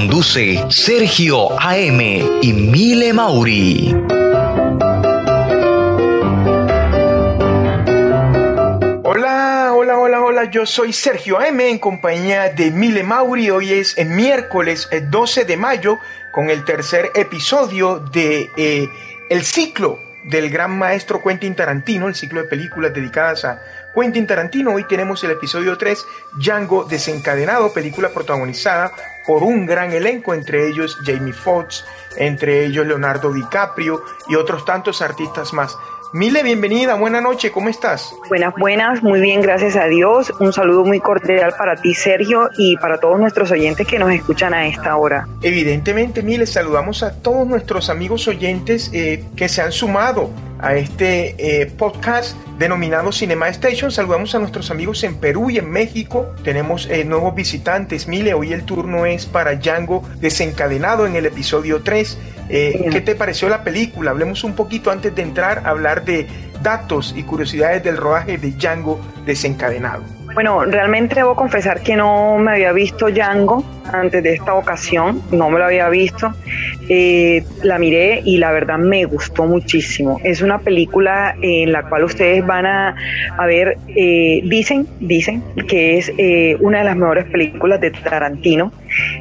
Conduce Sergio AM y Mile Mauri. Hola, hola, hola, hola, yo soy Sergio AM en compañía de Mile Mauri. Hoy es el miércoles eh, 12 de mayo con el tercer episodio de eh, el ciclo del gran maestro Quentin Tarantino, el ciclo de películas dedicadas a Quentin Tarantino. Hoy tenemos el episodio 3, Django desencadenado, película protagonizada por un gran elenco, entre ellos Jamie Foxx, entre ellos Leonardo DiCaprio y otros tantos artistas más. Mile, bienvenida, buena noche, ¿cómo estás? Buenas, buenas, muy bien, gracias a Dios. Un saludo muy cordial para ti, Sergio, y para todos nuestros oyentes que nos escuchan a esta hora. Evidentemente, Mile, saludamos a todos nuestros amigos oyentes eh, que se han sumado a este eh, podcast denominado Cinema Station. Saludamos a nuestros amigos en Perú y en México. Tenemos eh, nuevos visitantes. Mile, hoy el turno es para Django desencadenado en el episodio 3. Eh, ¿Qué te pareció la película? Hablemos un poquito antes de entrar a hablar de datos y curiosidades del rodaje de Django desencadenado. Bueno, realmente debo confesar que no me había visto Django antes de esta ocasión, no me lo había visto. Eh, la miré y la verdad me gustó muchísimo. Es una película en la cual ustedes van a, a ver, eh, dicen, dicen que es eh, una de las mejores películas de Tarantino,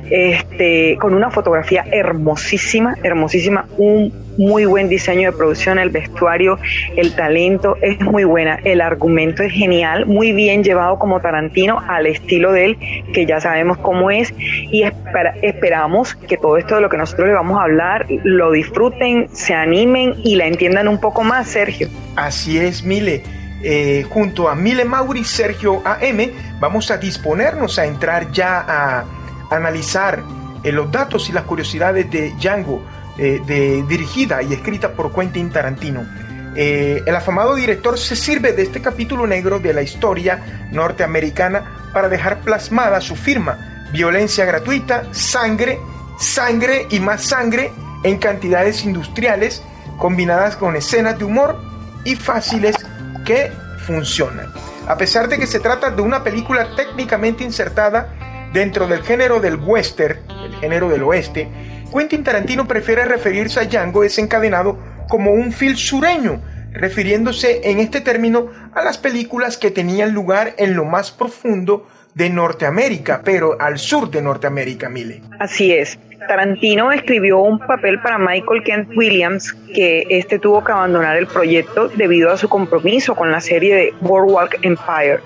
este, con una fotografía hermosísima, hermosísima, un muy buen diseño de producción, el vestuario, el talento es muy buena, el argumento es genial, muy bien llevado como Tarantino al estilo de él, que ya sabemos cómo es, y espera, esperamos que todo esto de lo que nosotros le vamos a hablar lo disfruten, se animen y la entiendan un poco más, Sergio. Así es, Mile. Eh, junto a Mile Mauri, Sergio AM, vamos a disponernos a entrar ya a analizar eh, los datos y las curiosidades de Django, eh, de, dirigida y escrita por Quentin Tarantino. Eh, el afamado director se sirve de este capítulo negro de la historia norteamericana para dejar plasmada su firma, violencia gratuita, sangre, sangre y más sangre en cantidades industriales combinadas con escenas de humor y fáciles que funcionan. A pesar de que se trata de una película técnicamente insertada dentro del género del western, el género del oeste, Quentin Tarantino prefiere referirse a Django desencadenado como un film sureño, refiriéndose en este término a las películas que tenían lugar en lo más profundo de Norteamérica, pero al sur de Norteamérica, Mile. Así es. Tarantino escribió un papel para Michael Kent Williams que este tuvo que abandonar el proyecto debido a su compromiso con la serie de Boardwalk Empire,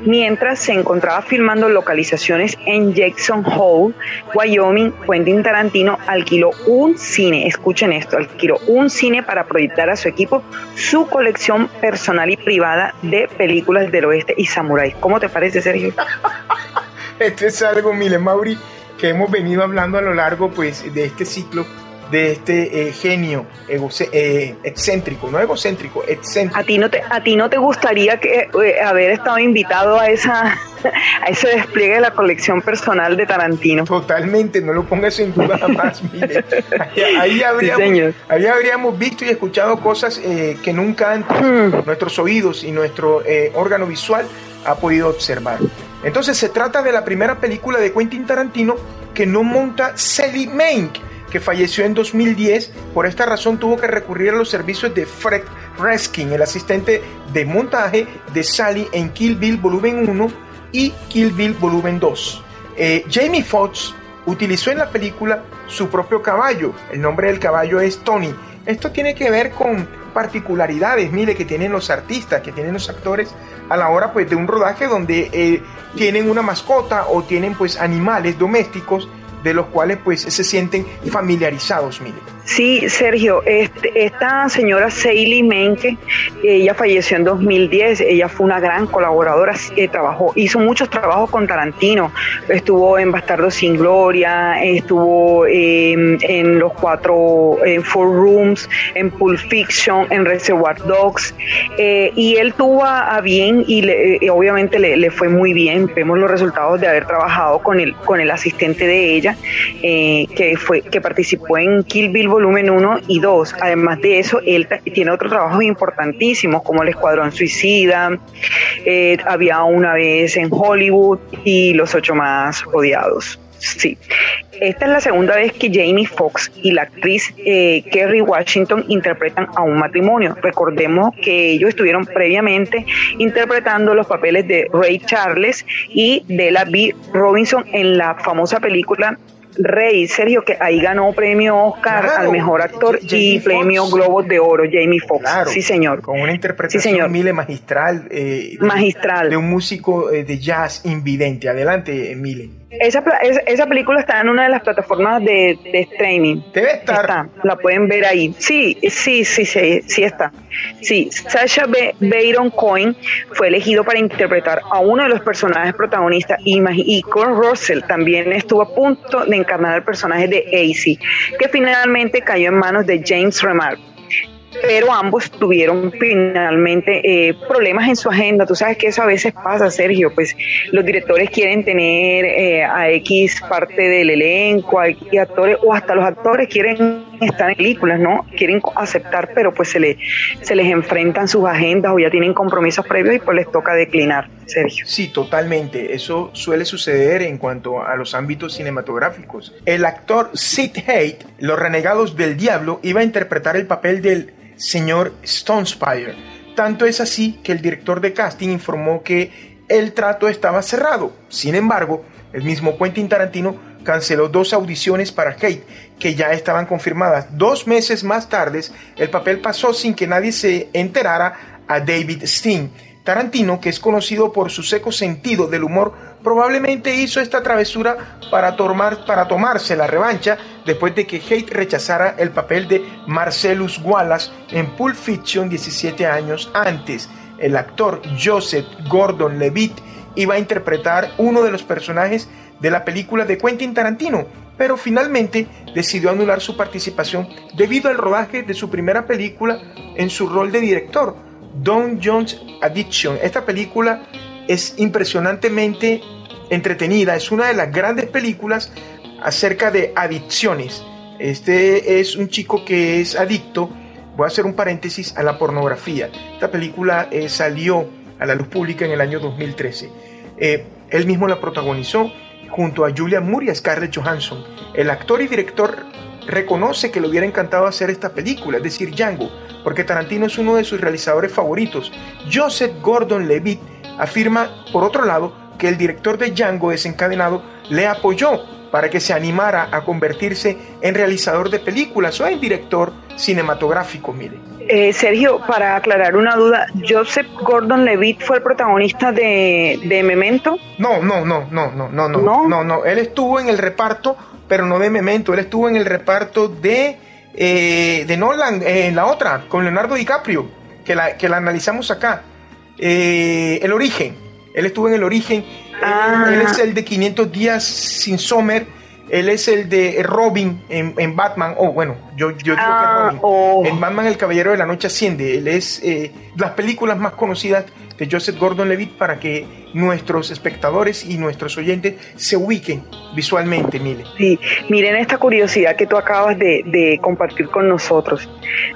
mientras se encontraba filmando localizaciones en Jackson Hole, Wyoming. Quentin Tarantino alquiló un cine, escuchen esto, alquiló un cine para proyectar a su equipo su colección personal y privada de películas del oeste y samuráis. ¿Cómo te parece, Sergio? Esto es algo, Mile Mauri, que hemos venido hablando a lo largo pues, de este ciclo, de este eh, genio eh, excéntrico, no egocéntrico, excéntrico. ¿A ti no te, a ti no te gustaría que, eh, haber estado invitado a, esa, a ese despliegue de la colección personal de Tarantino? Totalmente, no lo pongas en duda jamás, mire. Ahí, ahí Sí, habríamos, señor. ahí habríamos visto y escuchado cosas eh, que nunca antes Hmm. nuestros oídos y nuestro eh, órgano visual ha podido observar. Entonces se trata de la primera película de Quentin Tarantino que no monta Sally Mank, que falleció en 2010. Por esta razón tuvo que recurrir a los servicios de Fred Reskin, el asistente de montaje de Sally en Kill Bill Volumen 1 y Kill Bill Volumen 2. Eh, Jamie Foxx utilizó en la película su propio caballo. El nombre del caballo es Tony. Esto tiene que ver con particularidades, mire, que tienen los artistas, que tienen los actores a la hora pues de un rodaje donde eh, tienen una mascota o tienen pues animales domésticos de los cuales pues se sienten familiarizados, mire. Sí, Sergio, este, esta señora Seili Menke, ella falleció en 2010, ella fue una gran colaboradora, eh, trabajó, hizo muchos trabajos con Tarantino, estuvo en Bastardo sin Gloria, estuvo em, en los cuatro, en Four Rooms, en Pulp Fiction, en Reservoir Dogs, eh, y él tuvo a, bien y eh, obviamente le, fue muy bien, vemos los resultados de haber trabajado con el, con el asistente de ella, que, fue, que participó en Kill Bill volumen 1 y 2. Además de eso, él tiene otros trabajos importantísimos como El Escuadrón Suicida, eh, había una vez en Hollywood y Los Ocho Más Odiados. Sí. Esta es la segunda vez que Jamie Foxx y la actriz eh, Kerry Washington interpretan a un matrimonio. Recordemos que ellos estuvieron previamente interpretando los papeles de Ray Charles y de la B. Robinson en la famosa película Rey, Sergio, que ahí ganó premio Oscar al mejor actor y premio Globos de Oro, Jamie Foxx. sí, señor. Con una interpretación Mile magistral. Eh, magistral. De un músico eh, de jazz invidente. Adelante, Mile. Esa, esa, película está en una de las plataformas de, streaming. Debe estar. la pueden ver ahí. Sí, sí, sí, sí, sí está. Sí, Sasha Baron Cohen fue elegido para interpretar a uno de los personajes protagonistas y, y Russell también estuvo a punto de encarnar al personaje de AC, que finalmente cayó en manos de James Remar pero ambos tuvieron finalmente eh, problemas en su agenda. Tú sabes que eso a veces pasa, Sergio, pues los directores quieren tener eh, a X parte del elenco, a X actores, o hasta los actores quieren estar en películas, ¿no? Quieren aceptar, pero pues se, le, se les enfrentan sus agendas o ya tienen compromisos previos y pues les toca declinar, Sergio. Sí, totalmente. Eso suele suceder en cuanto a los ámbitos cinematográficos. El actor Sid Haight, Los Renegados del Diablo, iba a interpretar el papel del señor Stonespire. Tanto es así que el director de casting informó que el trato estaba cerrado. Sin embargo, el mismo Quentin Tarantino canceló dos audiciones para Kate que ya estaban confirmadas. Dos meses más tarde, el papel pasó sin que nadie se enterara a David Steen Tarantino, que es conocido por su seco sentido del humor, probablemente hizo esta travesura para, tomar, para tomarse la revancha después de que Hate rechazara el papel de Marcellus Wallace en Pulp Fiction 17 años antes. El actor Joseph Gordon-Levitt iba a interpretar uno de los personajes de la película de Quentin Tarantino, pero finalmente decidió anular su participación debido al rodaje de su primera película en su rol de director Don Jones Addiction. Esta película es impresionantemente entretenida, es una de las grandes películas acerca de adicciones. Este es un chico que es adicto, voy a hacer un paréntesis, a la pornografía. Esta película eh, salió a la luz pública en el año 2013. Eh, él mismo la protagonizó junto a Julian Moore y a Scarlett Johansson. El actor y director reconoce que le hubiera encantado hacer esta película, es decir, Django, porque Tarantino es uno de sus realizadores favoritos. Joseph Gordon-Levitt afirma, por otro lado, que el director de Django desencadenado le apoyó para que se animara a convertirse en realizador de películas o en director cinematográfico, mire. Eh, Sergio, para aclarar una duda, ¿Joseph Gordon-Levitt fue el protagonista de, de Memento? No, no, no, no, no, no, no, no, no, no, él estuvo en el reparto pero no de Memento. Él estuvo en el reparto de, eh, de Nolan, eh, en la otra, con Leonardo DiCaprio, que la, que la analizamos acá. Eh, el origen. Él estuvo en el origen. Ah. Él, es el de 500 días sin Sommer. Él es el de Robin en, Batman. Oh, bueno, yo, yo digo que ah, Robin. Oh. En Batman El Caballero de la Noche Asciende. Él es las películas más conocidas de Joseph Gordon-Levitt para que nuestros espectadores y nuestros oyentes se ubiquen visualmente, mire. Sí, miren esta curiosidad que tú acabas de, compartir con nosotros.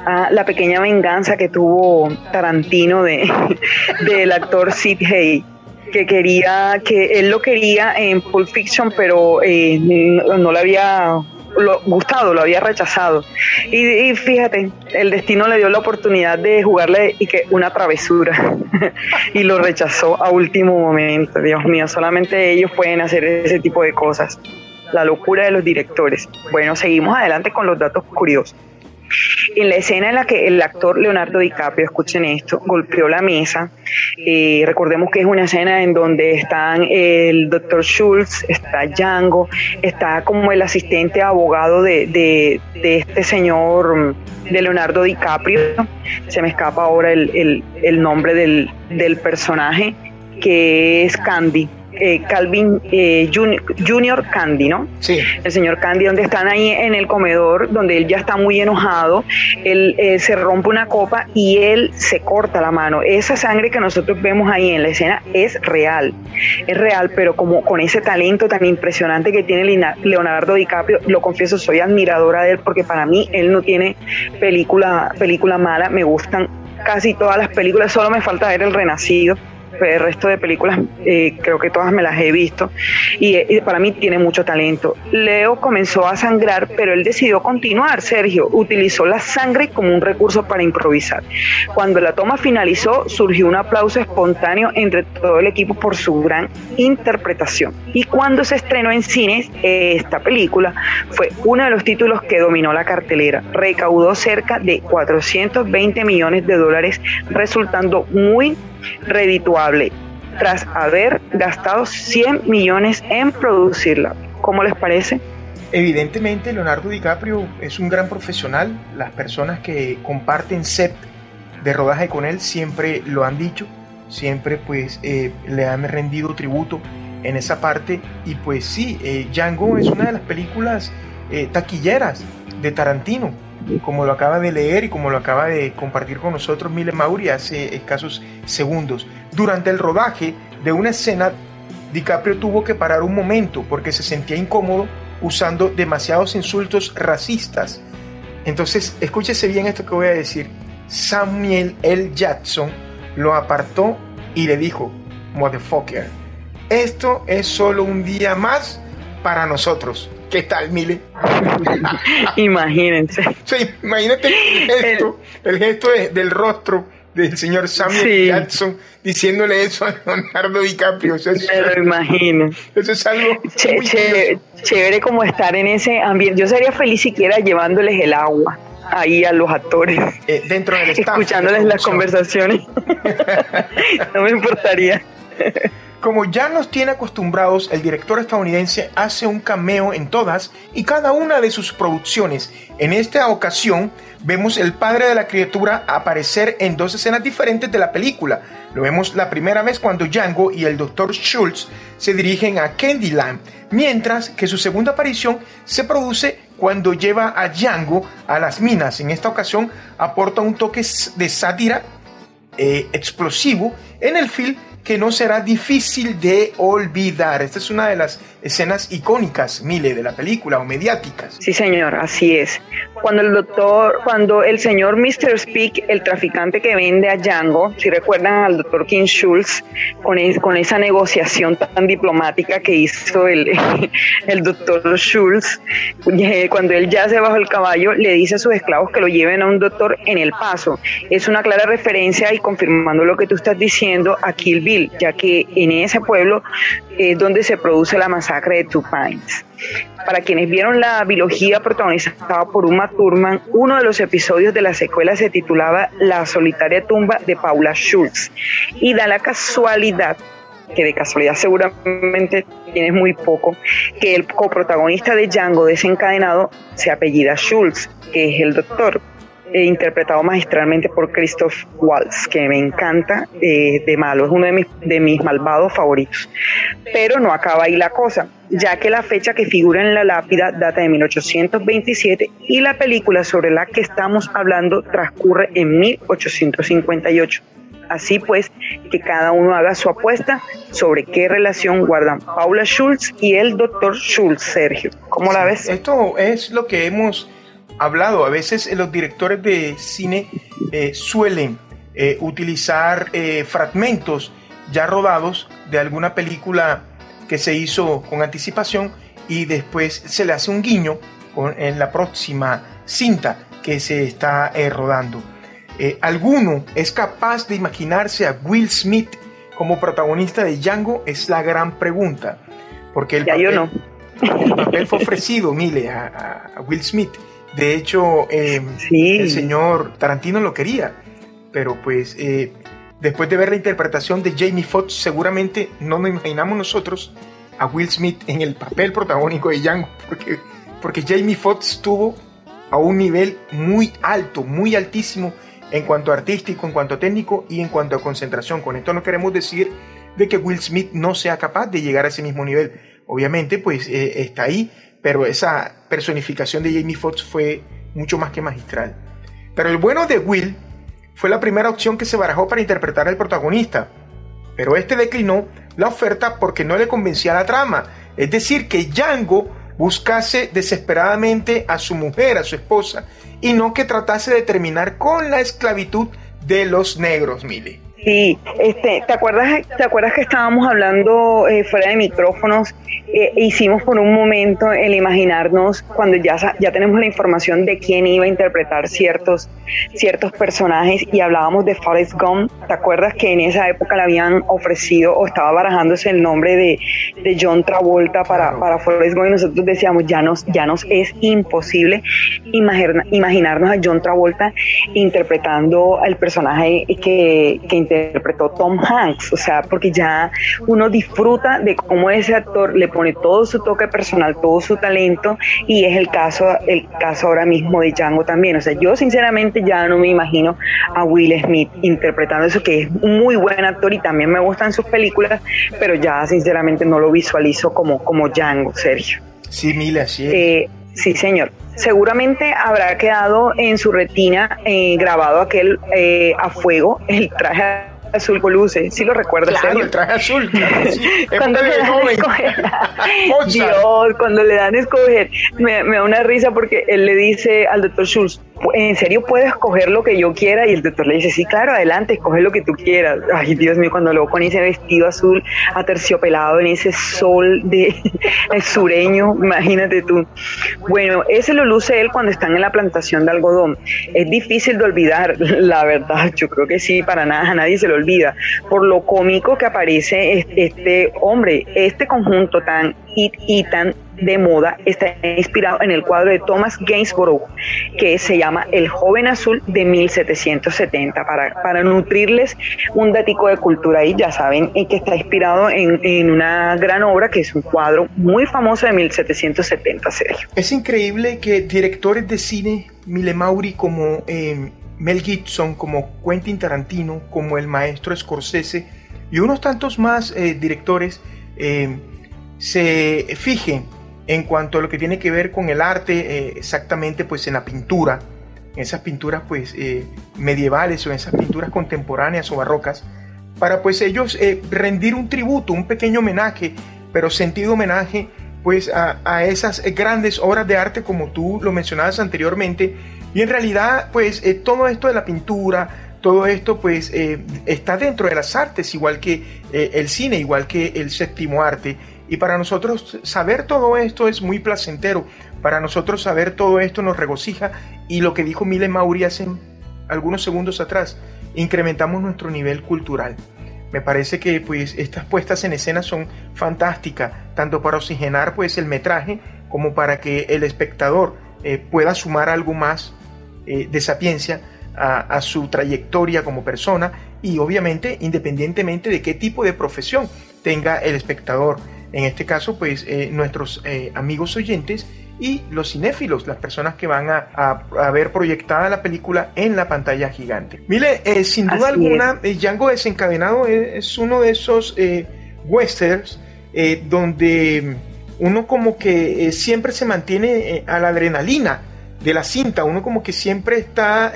Ah, la pequeña venganza que tuvo Tarantino de, del actor Sid Hay. Que quería, que él lo quería en Pulp Fiction, pero eh, no, le había lo, gustado, lo había rechazado. Y, fíjate, el destino le dio la oportunidad de jugarle y que una travesura y lo rechazó a último momento. Dios mío, solamente ellos pueden hacer ese tipo de cosas. La locura de los directores. Bueno, seguimos adelante con los datos curiosos. En la escena en la que el actor Leonardo DiCaprio, escuchen esto, golpeó la mesa, eh, recordemos que es una escena en donde están el doctor Schultz, está Django, está como el asistente abogado de, de, este señor, de Leonardo DiCaprio, se me escapa ahora el, el nombre del, del personaje, que es Candy eh, Calvin eh, Junior, Candy, ¿no? Sí. El señor Candy, donde están ahí en el comedor, donde él ya está muy enojado, él eh, se rompe una copa y él se corta la mano. Esa sangre que nosotros vemos ahí en la escena es real, es real, pero como con ese talento tan impresionante que tiene Leonardo DiCaprio, lo confieso, soy admiradora de él porque para mí él no tiene película, película mala, me gustan casi todas las películas, solo me falta ver El Renacido el resto de películas eh, creo que todas me las he visto y, para mí tiene mucho talento. Leo comenzó a sangrar, pero él decidió continuar, Sergio, utilizó la sangre como un recurso para improvisar. Cuando la toma finalizó, surgió un aplauso espontáneo entre todo el equipo por su gran interpretación. Y cuando se estrenó en cines, esta película fue uno de los títulos que dominó la cartelera. Recaudó cerca de 420 millones de dólares, resultando muy redituable tras haber gastado 100 millones en producirla. ¿Cómo les parece? Evidentemente Leonardo DiCaprio es un gran profesional. Las personas que comparten set de rodaje con él siempre lo han dicho, siempre pues eh, le han rendido tributo en esa parte y pues sí, eh, Django es una de las películas eh, taquilleras de Tarantino como lo acaba de leer y como lo acaba de compartir con nosotros Mile Mauri hace escasos segundos. Durante el rodaje de una escena, DiCaprio tuvo que parar un momento porque se sentía incómodo usando demasiados insultos racistas. Entonces, escúchese bien esto que voy a decir. Samuel L. Jackson lo apartó y le dijo, motherfucker, esto es solo un día más para nosotros. ¿Qué tal, Mile? Imagínense. Sí, imagínate el gesto, el, gesto del rostro del señor Samuel Jackson diciéndole eso a Leonardo DiCaprio. Me lo imagino. Eso es algo chévere como estar en ese ambiente. Yo sería feliz siquiera llevándoles el agua ahí a los actores. Eh, dentro del staff. Escuchándoles las conversaciones. no me importaría. Como ya nos tiene acostumbrados, el director estadounidense hace un cameo en todas y cada una de sus producciones. En esta ocasión vemos el padre de la criatura aparecer en dos escenas diferentes de la película. Lo vemos la primera vez cuando Django y el Dr. Schultz se dirigen a Candyland, mientras que su segunda aparición se produce cuando lleva a Django a las minas. En esta ocasión aporta un toque de sátira eh, explosivo en el film que no será difícil de olvidar. Esta es una de las escenas icónicas, Mile, de la película o mediáticas. Sí, señor, así es. Cuando el doctor, cuando el señor Mr. Speak, el traficante que vende a Django, si recuerdan al doctor King Schultz, con, con esa negociación tan diplomática que hizo el, doctor Schultz, eh, cuando él ya se bajó el caballo, le dice a sus esclavos que lo lleven a un doctor en el paso. Es una clara referencia y confirmando lo que tú estás diciendo a Kill ya que en ese pueblo es donde se produce la masacre de Two Pines. Para quienes vieron la biología protagonizada por Uma Thurman, uno de los episodios de la secuela se titulaba La solitaria tumba de Paula Schultz. Y da la casualidad que de casualidad seguramente tienes muy poco, que el coprotagonista de Django desencadenado se apellida Schultz, que es el doctor, interpretado magistralmente por Christoph Waltz, que me encanta eh, de malo, es uno de mis, de mis malvados favoritos. Pero no acaba ahí la cosa, ya que la fecha que figura en la lápida data de 1827 y la película sobre la que estamos hablando transcurre en 1858. Así pues, que cada uno haga su apuesta sobre qué relación guardan Paula Schultz y el doctor Schultz, Sergio. ¿Cómo la ves? Esto es lo que hemos hablado. A veces eh, los directores de cine eh, suelen eh, utilizar fragmentos ya rodados de alguna película que se hizo con anticipación y después se le hace un guiño en la próxima cinta que se está rodando. ¿Alguno es capaz de imaginarse a Will Smith como protagonista de Django? Es la gran pregunta. Porque el, ya yo no. el papel fue ofrecido, mire, a, Will Smith. De hecho, eh, el señor Tarantino lo quería, pero pues después de ver la interpretación de Jamie Foxx, seguramente no nos imaginamos nosotros a Will Smith en el papel protagónico de Django, porque, porque Jamie Foxx estuvo a un nivel muy alto, muy altísimo en cuanto a artístico, en cuanto a técnico y en cuanto a concentración. Con esto no queremos decir de que Will Smith no sea capaz de llegar a ese mismo nivel. Obviamente, pues eh, está ahí, pero esa personificación de Jamie Foxx fue mucho más que magistral. Pero el bueno de Will fue la primera opción que se barajó para interpretar al protagonista, pero este declinó la oferta porque no le convencía la trama. Es decir, que Django buscase desesperadamente a su mujer, a su esposa, y no que tratase de terminar con la esclavitud de los negros, Mile. Sí, este, ¿te acuerdas, te acuerdas que estábamos hablando eh, fuera de micrófonos? Eh, hicimos por un momento el imaginarnos cuando ya, ya tenemos la información de quién iba a interpretar ciertos, ciertos personajes y hablábamos de Forrest Gump. ¿Te acuerdas que en esa época le habían ofrecido o estaba barajándose el nombre de, de John Travolta para, para Forrest Gump y nosotros decíamos ya nos, ya nos es imposible imaginarnos a John Travolta interpretando al personaje que, que interpretó Tom Hanks, o sea, porque ya uno disfruta de cómo ese actor le pone todo su toque personal, todo su talento y es el caso el caso ahora mismo de Django también, o sea, yo sinceramente ya no me imagino a Will Smith interpretando eso que es un muy buen actor y también me gustan sus películas, pero ya sinceramente no lo visualizo como como Django, Sergio. Sí, Mila, sí. Eh, sí, señor seguramente habrá quedado en su retina eh, grabado aquel eh, a fuego, el traje azul con luces, si lo recuerdas. Claro, el traje azul. cuando le dan escoger, Dios, cuando le dan escoger, me, me, da una risa porque él le dice al doctor Schultz, ¿en serio puedo escoger lo que yo quiera? Y el doctor le dice, sí, claro, adelante, escoge lo que tú quieras. Ay, Dios mío, cuando luego con ese vestido azul aterciopelado en ese sol de sureño, imagínate tú. Bueno, ese lo luce él cuando están en la plantación de algodón. Es difícil de olvidar, la verdad, yo creo que sí, para nada, a nadie se lo olvida, por lo cómico que aparece este hombre, este conjunto tan y tan de moda está inspirado en el cuadro de Thomas Gainsborough, que se llama El joven azul de 1770, para, para nutrirles un datico de cultura ahí, ya saben, y que está inspirado en, en, una gran obra que es un cuadro muy famoso de 1770, Sergio. Es increíble que directores de cine, Mile Mauri como eh, Mel Gibson, como Quentin Tarantino, como el maestro Scorsese y unos tantos más eh, directores, eh, se fijen en cuanto a lo que tiene que ver con el arte, eh, exactamente pues en la pintura, en esas pinturas pues eh, medievales o en esas pinturas contemporáneas o barrocas, para pues ellos eh, rendir un tributo, un pequeño homenaje, pero sentido homenaje pues a, a, esas grandes obras de arte como tú lo mencionabas anteriormente. Y en realidad pues todo esto de la pintura, todo esto pues está dentro de las artes igual que el cine, igual que el séptimo arte y para nosotros saber todo esto es muy placentero. Para nosotros saber todo esto nos regocija. Y lo que dijo Mile Mauri hace algunos segundos atrás, incrementamos nuestro nivel cultural. Me parece que pues estas puestas en escena son fantásticas, tanto para oxigenar pues el metraje como para que el espectador eh, pueda sumar algo más eh, de sapiencia a, a, su trayectoria como persona y obviamente independientemente de qué tipo de profesión tenga el espectador en este caso, pues eh, nuestros eh, amigos oyentes y los cinéfilos, las personas que van a, ver proyectada la película en la pantalla gigante. Mire, eh, sin duda alguna, Django Desencadenado es, uno de esos westerns donde uno como que siempre se mantiene a la adrenalina de la cinta, uno como que siempre está...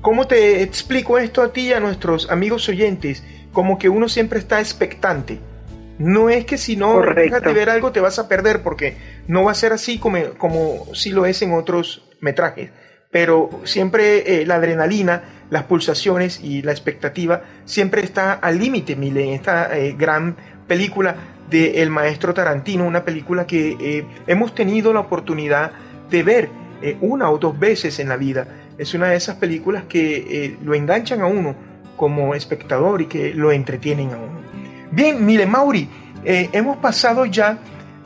¿Cómo te explico esto a ti y a nuestros amigos oyentes? Como que uno siempre está expectante no es que si no dejas de ver algo te vas a perder, porque no va a ser así como, como si lo es en otros metrajes. Pero siempre eh, la adrenalina las pulsaciones y la expectativa siempre está al límite, Mile, en esta eh, gran película del maestro Tarantino, una película que eh, hemos tenido la oportunidad de ver eh, una o dos veces en la vida. Es una de esas películas que lo enganchan a uno como espectador y que lo entretienen a uno. Bien, Mile Mauri, hemos pasado ya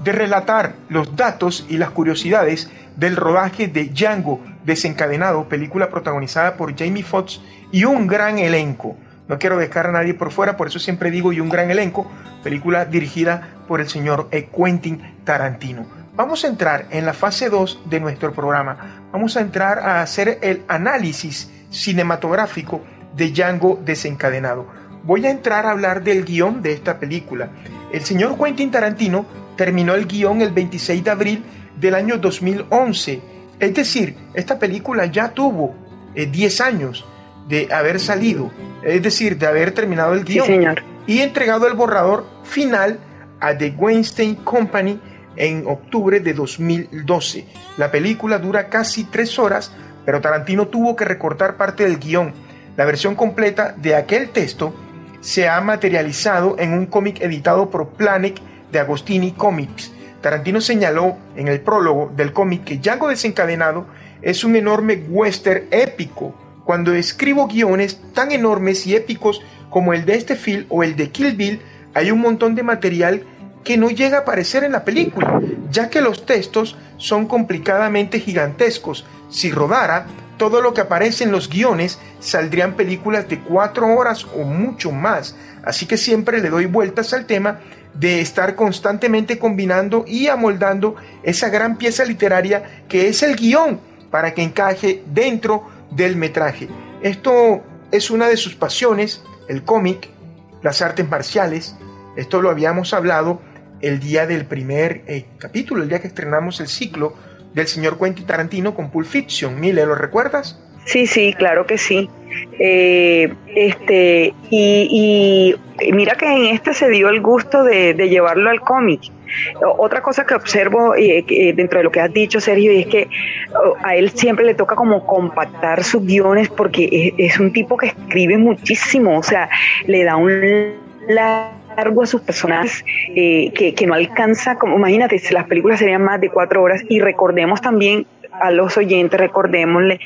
de relatar los datos y las curiosidades del rodaje de Django desencadenado, película protagonizada por Jamie Foxx y un gran elenco. No quiero dejar a nadie por fuera, por eso siempre digo y un gran elenco, película dirigida por el señor e. Quentin Tarantino. Vamos a entrar en la fase 2 de nuestro programa. Vamos a entrar a hacer el análisis cinematográfico de Django desencadenado. Voy a entrar a hablar del guion de esta película. El señor Quentin Tarantino terminó el guion el 26 de abril del año 2011. Es decir, esta película ya tuvo 10 eh, años de haber salido, es decir, de haber terminado el guion y entregado el borrador final a The Weinstein Company en octubre de 2012. La película dura casi tres horas, pero Tarantino tuvo que recortar parte del guion. La versión completa de aquel texto se ha materializado en un cómic editado por Planet de Agostini Comics. Tarantino señaló en el prólogo del cómic que Django desencadenado es un enorme western épico. Cuando escribo guiones tan enormes y épicos como el de este film o el de Kill Bill, hay un montón de material que no llega a aparecer en la película, ya que los textos son complicadamente gigantescos. Si rodara, todo lo que aparece en los guiones saldrían películas de cuatro horas o mucho más. Así que siempre le doy vueltas al tema de estar constantemente combinando y amoldando esa gran pieza literaria que es el guion para que encaje dentro del metraje. Esto es una de sus pasiones, el cómic, las artes marciales. Esto lo habíamos hablado el día del primer eh, capítulo, el día que estrenamos el ciclo del señor Quentin Tarantino con Pulp Fiction. Mile, ¿lo recuerdas? Sí, sí, claro que sí. Eh, este, y, mira que en este se dio el gusto de, llevarlo al cómic. Otra cosa que observo eh, dentro de lo que has dicho, Sergio, es que a él siempre le toca como compactar sus guiones porque es, un tipo que escribe muchísimo, o sea, le da un largo a sus personajes eh, que, que no alcanza, como imagínate, las películas serían más de cuatro horas y recordemos también a los oyentes, recordémosle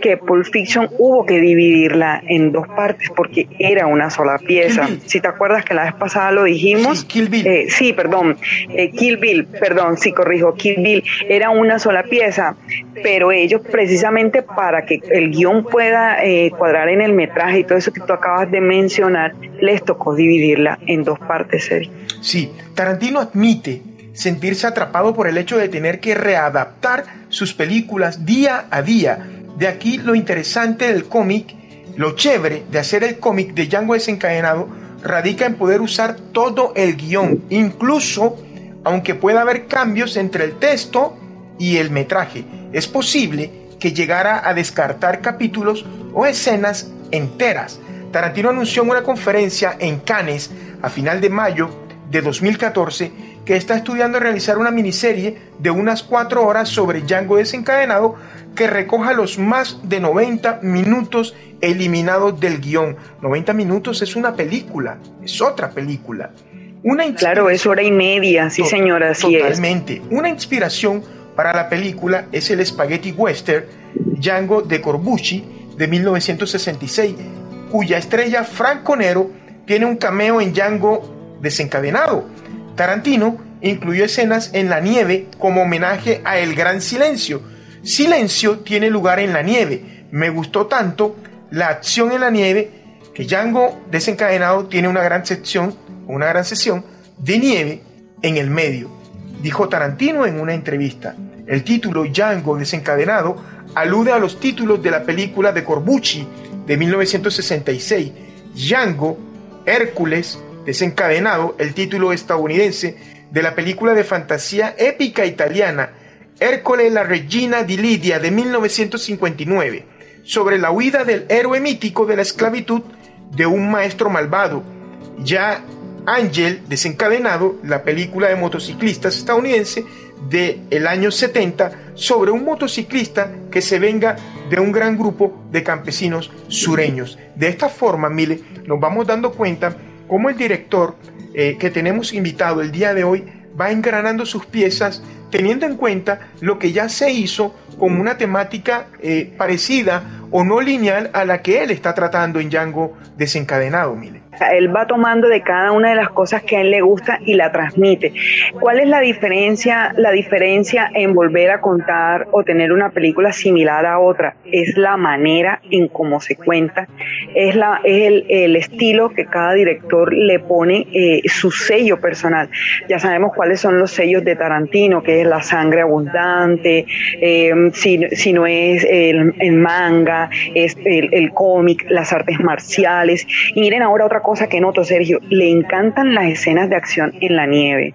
que Pulp Fiction hubo que dividirla en dos partes porque era una sola pieza. Si te acuerdas que la vez pasada lo dijimos. Sí, Kill Bill. Eh, sí, perdón. Eh, Kill Bill, perdón, sí corrijo. Kill Bill era una sola pieza, pero ellos precisamente para que el guion pueda eh, cuadrar en el metraje y todo eso que tú acabas de mencionar, les tocó dividirla en dos partes, Sergio. Sí, Tarantino admite sentirse atrapado por el hecho de tener que readaptar sus películas día a día de aquí lo interesante del cómic, lo chévere de hacer el cómic de Django desencadenado, radica en poder usar todo el guion, incluso aunque pueda haber cambios entre el texto y el metraje. Es posible que llegara a descartar capítulos o escenas enteras. Tarantino anunció en una conferencia en Cannes a final de mayo de 2014 que está estudiando realizar una miniserie de unas cuatro horas sobre Django desencadenado que recoja los más de 90 minutos eliminados del guion. 90 minutos es una película, es otra película. Una claro, es hora y media, sí señora, así totalmente. Una inspiración para la película es el spaghetti western Django de Corbucci de 1966, cuya estrella Franco Nero tiene un cameo en Django desencadenado. Tarantino incluyó escenas en la nieve como homenaje a El Gran Silencio, Silencio tiene lugar en la nieve. Me gustó tanto la acción en la nieve que Django desencadenado tiene una gran sección, una gran sesión de nieve en el medio. Dijo Tarantino en una entrevista. El título Django desencadenado alude a los títulos de la película de Corbucci de 1966. Django, Hércules, desencadenado, el título estadounidense de la película de fantasía épica italiana Hércules la Regina di Lidia de 1959, sobre la huida del héroe mítico de la esclavitud de un maestro malvado. Ya Ángel desencadenado, la película de motociclistas estadounidense del año 70 sobre un motociclista que se venga de un gran grupo de campesinos sureños. De esta forma, Mile, nos vamos dando cuenta cómo el director eh, que tenemos invitado el día de hoy va engranando sus piezas teniendo en cuenta lo que ya se hizo con una temática eh, parecida o no lineal a la que él está tratando en Django desencadenado, Mile. Él va tomando de cada una de las cosas que a él le gusta y la transmite. ¿Cuál es la diferencia, la diferencia en volver a contar o tener una película similar a otra? Es la manera en cómo se cuenta, es, la, es el, estilo que cada director le pone eh, su sello personal. Ya sabemos cuáles son los sellos de Tarantino, que es la sangre abundante, eh, si, no es el, el manga, es el, el cómic, las artes marciales. Y miren ahora otra cosa que noto, Sergio, le encantan las escenas de acción en la nieve.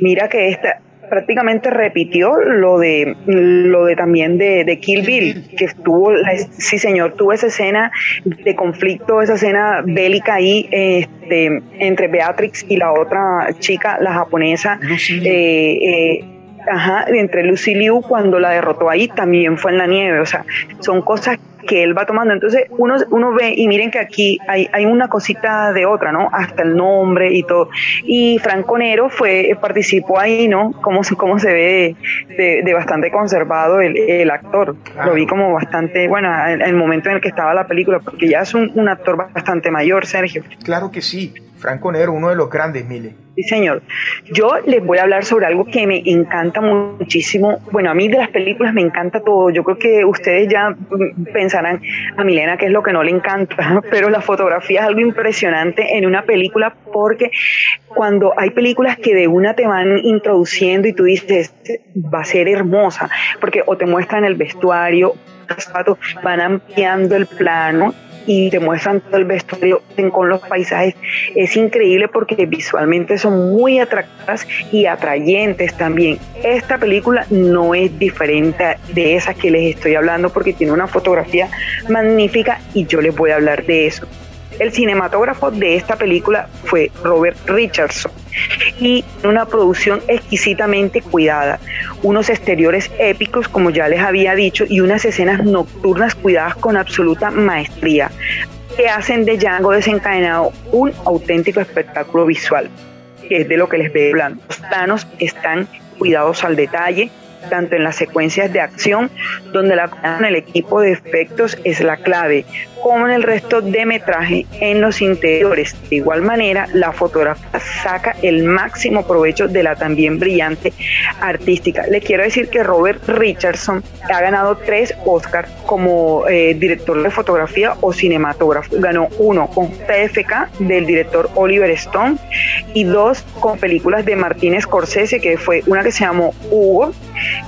Mira que esta prácticamente repitió lo de lo de también de, de Kill Bill, que estuvo, la, sí señor, tuvo esa escena de conflicto, esa escena bélica ahí este, entre Beatrix y la otra chica, la japonesa. Eh, eh, ajá, entre Lucy Liu cuando la derrotó ahí también fue en la nieve, o sea, son cosas que él va tomando. Entonces uno, uno ve y miren que aquí hay, hay una cosita de otra, ¿no? Hasta el nombre y todo. Y Franco Nero fue, participó ahí, ¿no? Cómo, cómo se ve de, de bastante conservado el, el actor. Lo vi como bastante, bueno, en el momento en el que estaba la película, porque ya es un, un actor bastante mayor, Sergio. Claro que sí. Franco Nero, uno de los grandes, Mile. Sí, señor. Yo les voy a hablar sobre algo que me encanta muchísimo. Bueno, a mí de las películas me encanta todo. Yo creo que ustedes ya pensarán a Milena qué es lo que no le encanta, pero la fotografía es algo impresionante en una película porque cuando hay películas que de una te van introduciendo y tú dices, va a ser hermosa, porque o te muestran el vestuario, van ampliando el plano y te muestran todo el vestuario con los paisajes. Es increíble porque visualmente son muy atractivas y atrayentes también. Esta película no es diferente de esas que les estoy hablando porque tiene una fotografía magnífica y yo les voy a hablar de eso. El cinematógrafo de esta película fue Robert Richardson y una producción exquisitamente cuidada, unos exteriores épicos como ya les había dicho y unas escenas nocturnas cuidadas con absoluta maestría que hacen de Django desencadenado un auténtico espectáculo visual, que es de lo que les veo hablando. Los planos están cuidados al detalle, tanto en las secuencias de acción, donde la, el equipo de efectos es la clave, como en el resto de metraje en los interiores. De igual manera, la fotografía saca el máximo provecho de la también brillante artística. Le quiero decir que Robert Richardson ha ganado tres Oscars como eh, director de fotografía o cinematógrafo. Ganó uno con TFK del director Oliver Stone y dos con películas de Martín Scorsese, que fue una que se llamó Hugo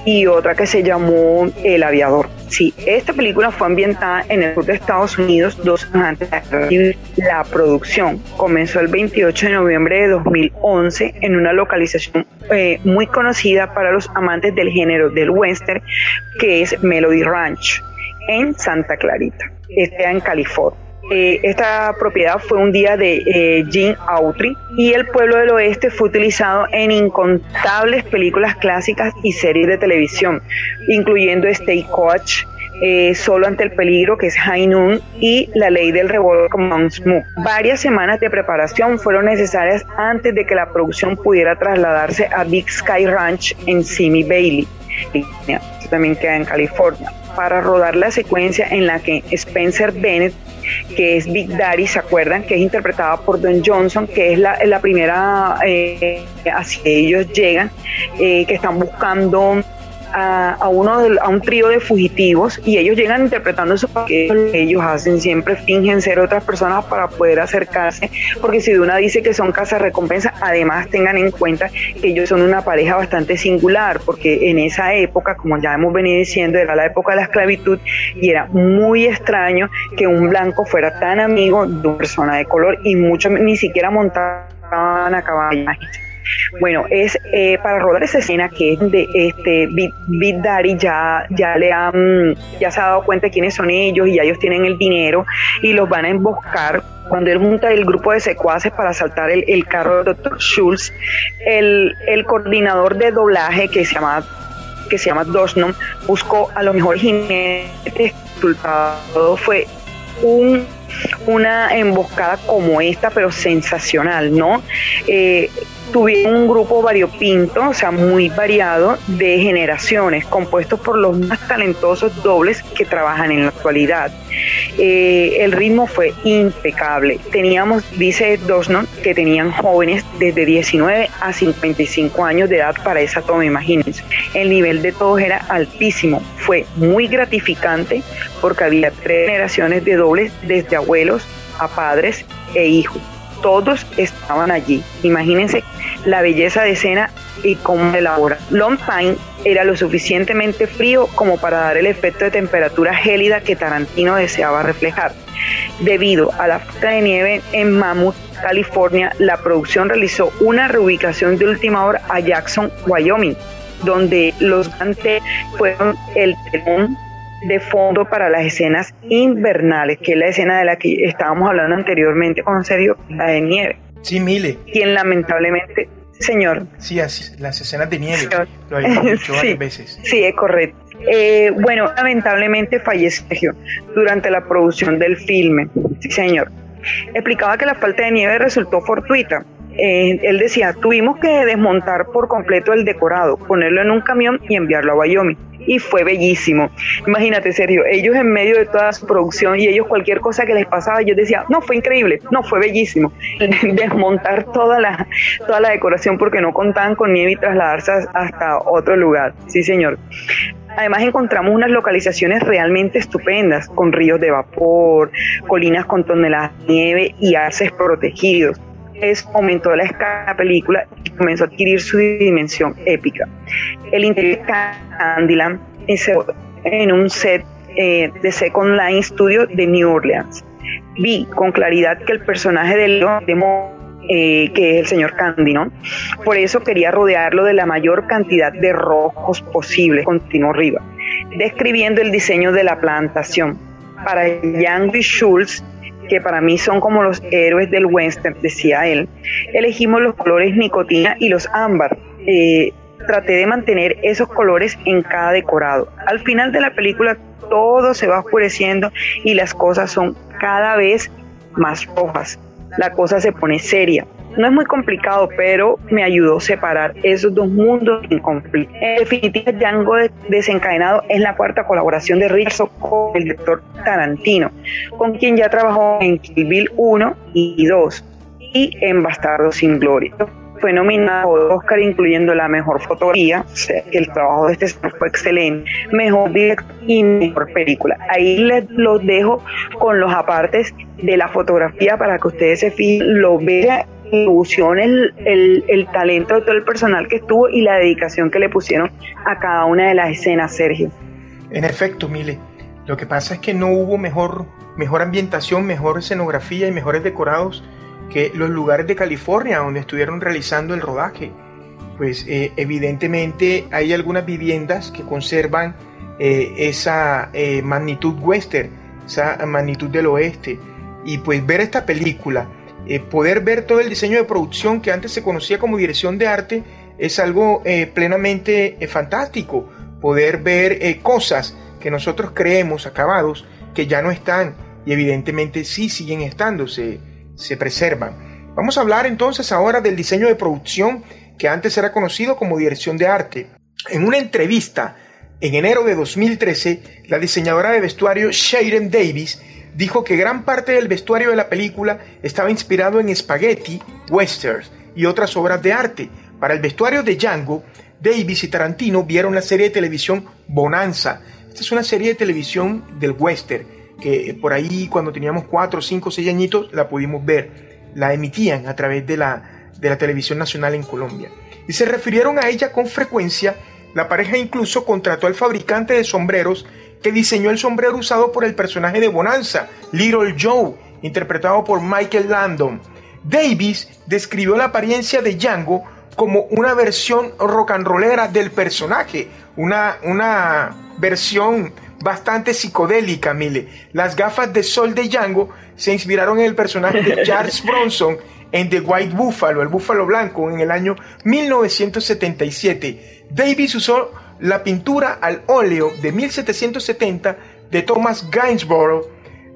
y otra que se llamó El Aviador. Sí, esta película fue ambientada en el sur de Estados Unidos dos años antes de la producción. Comenzó el 28 de noviembre de 2011 en una localización eh, muy conocida para los amantes del género del western, que es Melody Ranch, en Santa Clarita, en California. Eh, esta propiedad fue un día de eh, Gene Autry y el pueblo del oeste fue utilizado en incontables películas clásicas y series de televisión, incluyendo Stay Coach, eh, Solo ante el peligro, que es High Noon, y La ley del revólver con. Varias semanas de preparación fueron necesarias antes de que la producción pudiera trasladarse a Big Sky Ranch en Simi Bailey, que también queda en California, para rodar la secuencia en la que Spencer Bennett que es Big Daddy, ¿se acuerdan? Que es interpretada por Don Johnson, que es la, la primera, eh, así ellos llegan, eh, que están buscando a, uno a un trío de fugitivos y ellos llegan interpretando eso que ellos hacen siempre fingen ser otras personas para poder acercarse porque si de una dice que son casas recompensa además tengan en cuenta que ellos son una pareja bastante singular porque en esa época como ya hemos venido diciendo era la época de la esclavitud y era muy extraño que un blanco fuera tan amigo de una persona de color y muchos ni siquiera montaban a caballo Bueno, es eh, para rodar esa escena que de este Big, Daddy ya, ya le han, ya se ha dado cuenta de quiénes son ellos y ya ellos tienen el dinero y los van a emboscar cuando él monta el grupo de secuaces para saltar el, carro del Dr. Schultz, el, el coordinador de doblaje que se llama que se llama buscó a los mejores jinetes. El resultado fue un, una emboscada como esta, pero sensacional, ¿no? Eh, tuvieron un grupo variopinto, o sea, muy variado de generaciones, compuestos por los más talentosos dobles que trabajan en la actualidad. Eh, el ritmo fue impecable. Teníamos, dice Dosnon, que tenían jóvenes desde 19 a 55 años de edad para esa toma, imagínense. El nivel de todos era altísimo. Fue muy gratificante porque había tres generaciones de dobles, desde abuelos a padres e hijos todos estaban allí. Imagínense la belleza de escena y cómo elabora. Long Time era lo suficientemente frío como para dar el efecto de temperatura gélida que Tarantino deseaba reflejar. Debido a la falta de nieve en Mammoth, California, la producción realizó una reubicación de última hora a Jackson, Wyoming, donde los gantes fueron el telón de fondo para las escenas invernales, que es la escena de la que estábamos hablando anteriormente con Sergio, la de nieve. Sí, Mile. Quien lamentablemente, señor. Sí, así, las escenas de nieve, lo habíamos dicho varias veces. Sí, es correcto. Eh, bueno, lamentablemente falleció durante la producción del filme. Sí, señor. Explicaba que la falta de nieve resultó fortuita. Eh, él decía, tuvimos que desmontar por completo el decorado, ponerlo en un camión y enviarlo a Wyoming y fue bellísimo. Imagínate, Sergio, ellos en medio de toda su producción y ellos cualquier cosa que les pasaba, yo decía, no, fue increíble, no, fue bellísimo. Desmontar toda la, toda la decoración porque no contaban con nieve y trasladarse hasta otro lugar. Sí, señor. Además encontramos unas localizaciones realmente estupendas, con ríos de vapor, colinas con toneladas de nieve y arces protegidos es aumentó la escala de la película y comenzó a adquirir su dimensión épica. El interior de Candyland es en un set eh, de Second Line Studio de New Orleans. Vi con claridad que el personaje de Leon eh, que es el señor Candy, ¿no? Por eso quería rodearlo de la mayor cantidad de rojos posible, continuó arriba, describiendo el diseño de la plantación. Para Young Schultz, que para mí son como los héroes del western, decía él, elegimos los colores nicotina y los ámbar. Eh, traté de mantener esos colores en cada decorado. Al final de la película todo se va oscureciendo y las cosas son cada vez más rojas. La cosa se pone seria. No es muy complicado, pero me ayudó a separar esos dos mundos en conflicto. En definitiva, Django desencadenado es la cuarta colaboración de Richardson con el director Tarantino, con quien ya trabajó en Kill Bill 1 y 2 y en Bastardo sin Gloria fue nominado a Oscar incluyendo la mejor fotografía, o sea el trabajo de este fue excelente, mejor director y mejor película. Ahí les los dejo con los apartes de la fotografía para que ustedes se fijen, lo el, talento de todo el personal que estuvo y la dedicación que le pusieron a cada una de las escenas, Sergio. En efecto, Mile, lo que pasa es que no hubo mejor, mejor ambientación, mejor escenografía y mejores decorados que los lugares de California donde estuvieron realizando el rodaje. Pues eh, evidentemente hay algunas viviendas que conservan eh, esa eh, magnitud western, esa magnitud del oeste. Y pues ver esta película eh, poder ver todo el diseño de producción que antes se conocía como dirección de arte es algo eh, plenamente eh, fantástico. Poder ver cosas que nosotros creemos acabados que ya no están y evidentemente sí siguen estando, se, se preservan. Vamos a hablar entonces ahora del diseño de producción que antes era conocido como dirección de arte. En una entrevista en enero de 2013, la diseñadora de vestuario Sharon Davis dijo que gran parte del vestuario de la película estaba inspirado en spaghetti, westerns y otras obras de arte. Para el vestuario de Django, Davis y Tarantino vieron la serie de televisión Bonanza. Esta es una serie de televisión del western, que por ahí cuando teníamos 4, 5, 6 añitos la pudimos ver. La emitían a través de la, de la televisión nacional en Colombia. Y se refirieron a ella con frecuencia. La pareja incluso contrató al fabricante de sombreros que diseñó el sombrero usado por el personaje de Bonanza, Little Joe, interpretado por Michael Landon. Davis describió la apariencia de Django como una versión rock and rollera del personaje, una, una versión bastante psicodélica, mire. Las gafas de sol de Django se inspiraron en el personaje de Charles Bronson en The White Buffalo, el búfalo blanco, en el año 1977. Davis usó la pintura al óleo de 1770 de Thomas Gainsborough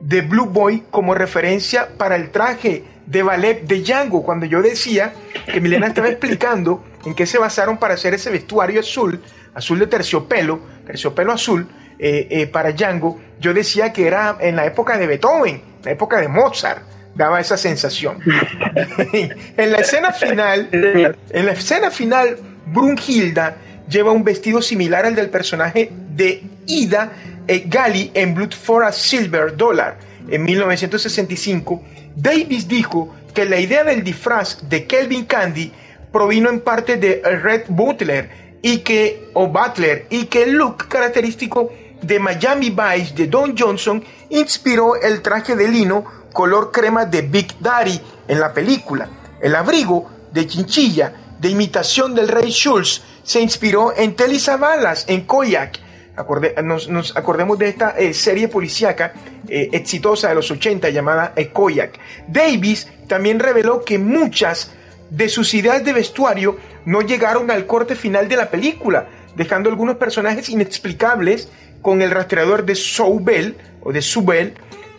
de Blue Boy como referencia para el traje de ballet de Django. Cuando yo decía que Milena estaba explicando en qué se basaron para hacer ese vestuario azul, azul de terciopelo, terciopelo azul, eh, eh, para Django, yo decía que era en la época de Beethoven, la época de Mozart daba esa sensación. en la escena final, en la escena final, Brunhilda lleva un vestido similar al del personaje de Ida eh, Gali en Blood for a Silver Dollar en 1965. Davis dijo que la idea del disfraz de Kelvin Candy provino en parte de Red Butler y que o Butler y que el look característico de Miami Vice de Don Johnson inspiró el traje de lino color crema de Big Daddy en la película. El abrigo de chinchilla de imitación del rey Schultz se inspiró en Telly Savalas en Koyak. nos, acordemos de esta eh, serie policíaca eh, exitosa de los 80 llamada eh, Koyak. Davis también reveló que muchas de sus ideas de vestuario no llegaron al corte final de la película, dejando algunos personajes inexplicables con el rastreador de Soubel o de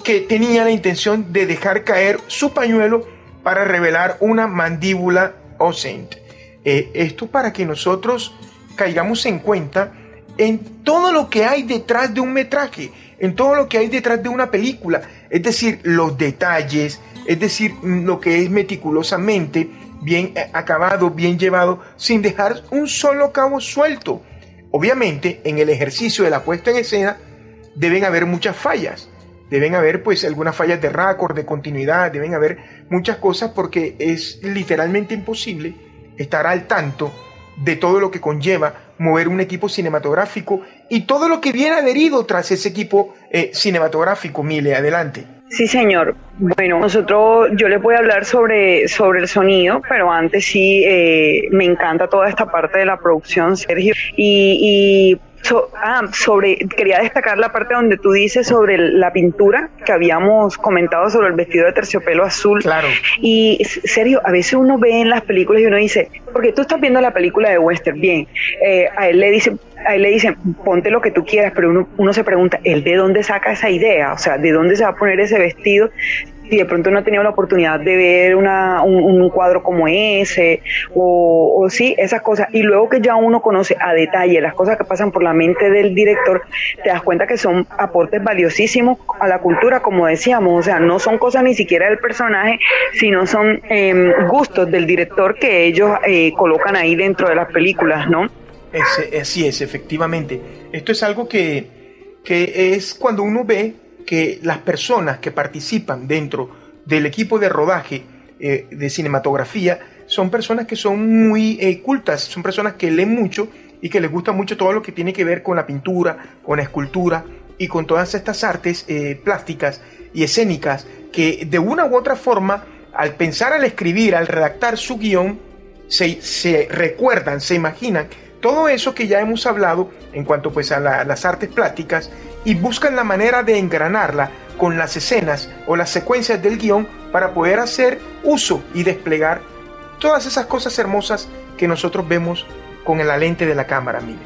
que tenía la intención de dejar caer su pañuelo para revelar una mandíbula ausente. Eh, esto para que nosotros caigamos en cuenta en todo lo que hay detrás de un metraje, en todo lo que hay detrás de una película, es decir, los detalles, es decir, lo que es meticulosamente bien eh, acabado, bien llevado, sin dejar un solo cabo suelto. Obviamente, en el ejercicio de la puesta en escena deben haber muchas fallas, deben haber pues algunas fallas de récord, de continuidad, deben haber muchas cosas porque es literalmente imposible estar al tanto de todo lo que conlleva mover un equipo cinematográfico y todo lo que viene adherido tras ese equipo eh, cinematográfico. Mile, adelante. Sí, señor. Bueno, nosotros, yo les voy a hablar sobre, sobre el sonido, pero antes sí, eh, me encanta toda esta parte de la producción, Sergio. Y ah, sobre, quería destacar la parte donde tú dices sobre la pintura que habíamos comentado sobre el vestido de terciopelo azul. Claro. Y serio, a veces uno ve en las películas y uno dice, porque tú estás viendo la película de Western, bien, eh, a él le dicen, a él le dicen, ponte lo que tú quieras, pero uno, uno se pregunta, ¿él de dónde saca esa idea? O sea, ¿de dónde se va a poner ese vestido? Si de pronto no ha tenido la oportunidad de ver una, un, cuadro como ese, o, sí, esas cosas, y luego que ya uno conoce a detalle las cosas que pasan por la mente del director, te das cuenta que son aportes valiosísimos a la cultura, como decíamos, o sea, no son cosas ni siquiera del personaje, sino son em, gustos del director que ellos eh, colocan ahí dentro de las películas, ¿no? así es, efectivamente. Esto es algo que, que es cuando uno ve que las personas que participan dentro del equipo de rodaje eh, de cinematografía son personas que son muy eh, cultas, son personas que leen mucho y que les gusta mucho todo lo que tiene que ver con la pintura, con la escultura y con todas estas artes eh, plásticas y escénicas que de una u otra forma, al pensar, al escribir, al redactar su guion, se, se recuerdan, se imaginan todo eso que ya hemos hablado en cuanto pues a las artes plásticas y buscan la manera de engranarla con las escenas o las secuencias del guion para poder hacer uso y desplegar todas esas cosas hermosas que nosotros vemos con la lente de la cámara, mire.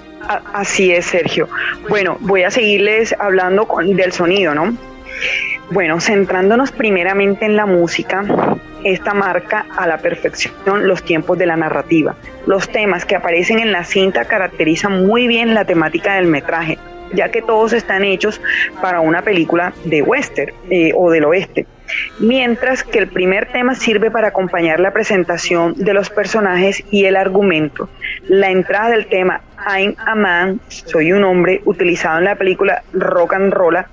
Así es, Sergio. Bueno, voy a seguirles hablando con, del sonido, ¿no? Bueno, centrándonos primeramente en la música, esta marca a la perfección los tiempos de la narrativa. Los temas que aparecen en la cinta caracterizan muy bien la temática del metraje, ya que todos están hechos para una película de western eh, o del oeste. Mientras que el primer tema sirve para acompañar la presentación de los personajes y el argumento. La entrada del tema I'm a Man, soy un hombre, utilizado en la película Rock and Rolla,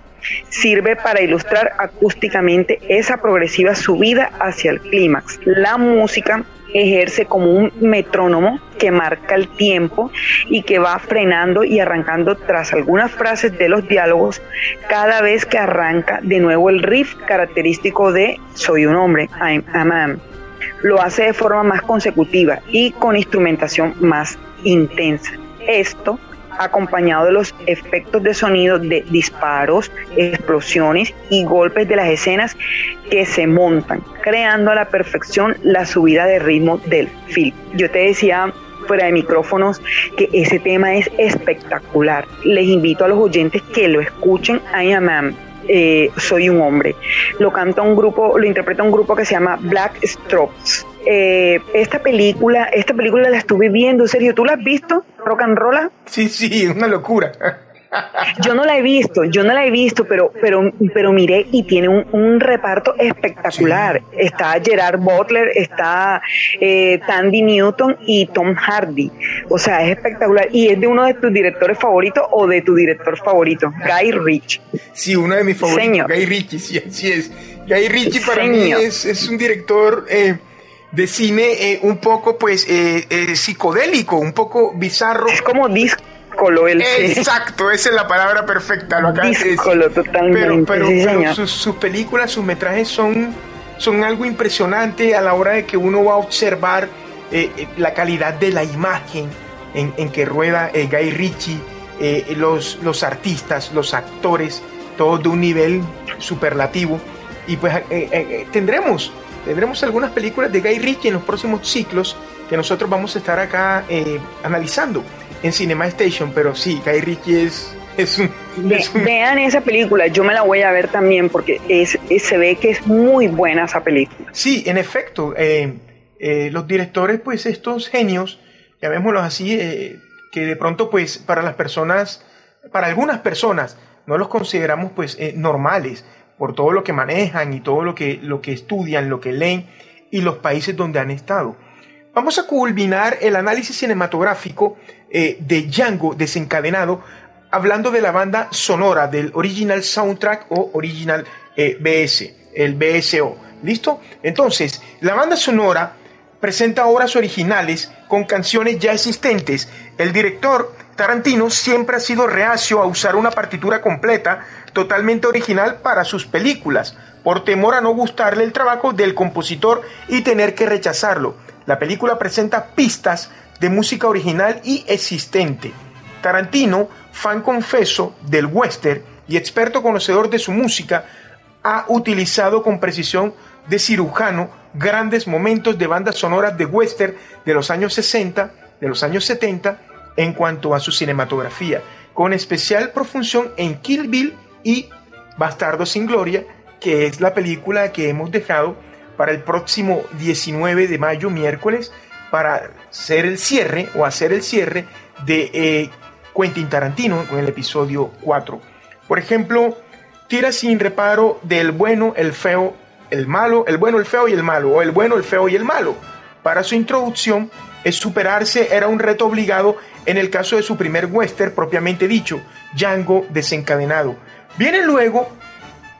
sirve para ilustrar acústicamente esa progresiva subida hacia el clímax. La música ejerce como un metrónomo que marca el tiempo y que va frenando y arrancando tras algunas frases de los diálogos cada vez que arranca de nuevo el riff característico de Soy un hombre, I'm a man. lo hace de forma más consecutiva y con instrumentación más intensa. Esto acompañado de los efectos de sonido de disparos, explosiones y golpes de las escenas que se montan, creando a la perfección la subida de ritmo del film. Yo te decía fuera de micrófonos que ese tema es espectacular. Les invito a los oyentes que lo escuchen. I am Man. Eh, soy un hombre. Lo canta un grupo, lo interpreta un grupo que se llama Black Strokes. Eh, esta película, esta película la estuve viendo, Sergio, ¿tú la has visto? Rock and Roll. Sí, sí, una locura. Yo no la he visto, yo no la he visto, pero, pero, pero miré y tiene un, reparto espectacular. Está Gerard Butler, está eh, Tandy Newton y Tom Hardy. O sea, es espectacular. Y es de uno de tus directores favoritos o de tu director favorito, Guy Ritchie. Sí, uno de mis favoritos, Guy Ritchie, sí, así es. Guy Ritchie para mí es, un director... Eh, de cine eh, un poco pues psicodélico, un poco bizarro. Es como disco Exacto, esa es la palabra perfecta. Lo acá totalmente. Pero, sus, películas, sus metrajes son, son algo impresionante a la hora de que uno va a observar eh, eh, la calidad de la imagen en, que rueda eh, Guy Ritchie, los, los artistas, los actores, todos de un nivel superlativo. Y pues tendremos, tendremos algunas películas de Guy Ritchie en los próximos ciclos que nosotros vamos a estar acá analizando en Cinema Station, pero sí, Guy Ritchie es, es, un, Vean esa película, yo me la voy a ver también porque es, se ve que es muy buena esa película. Sí, en efecto, eh, eh, los directores, pues estos genios, llamémoslos así, eh, que de pronto, pues para las personas, para algunas personas, no los consideramos pues normales por todo lo que manejan y todo lo que, lo que estudian, lo que leen y los países donde han estado. Vamos a culminar el análisis cinematográfico eh, de Django desencadenado hablando de la banda sonora del Original Soundtrack o Original eh, BS, el BSO. ¿Listo? Entonces, la banda sonora presenta obras originales con canciones ya existentes. El director Tarantino siempre ha sido reacio a usar una partitura completa, totalmente original para sus películas, por temor a no gustarle el trabajo del compositor y tener que rechazarlo. La película presenta pistas de música original y existente. Tarantino, fan confeso del western y experto conocedor de su música, ha utilizado con precisión de cirujano grandes momentos de bandas sonoras de western de los años 60, de los años 70, en cuanto a su cinematografía, con especial profunción en Kill Bill y Bastardo sin Gloria, que es la película que hemos dejado para el próximo 19 de mayo, miércoles, para hacer el cierre o hacer el cierre de eh, Quentin Tarantino con el episodio 4. Por ejemplo, tira sin reparo del bueno, el feo, el malo, el bueno, el feo y el malo, o el bueno, el feo y el malo. Para su introducción, es superarse era un reto obligado en el caso de su primer western propiamente dicho, Django desencadenado. Vienen luego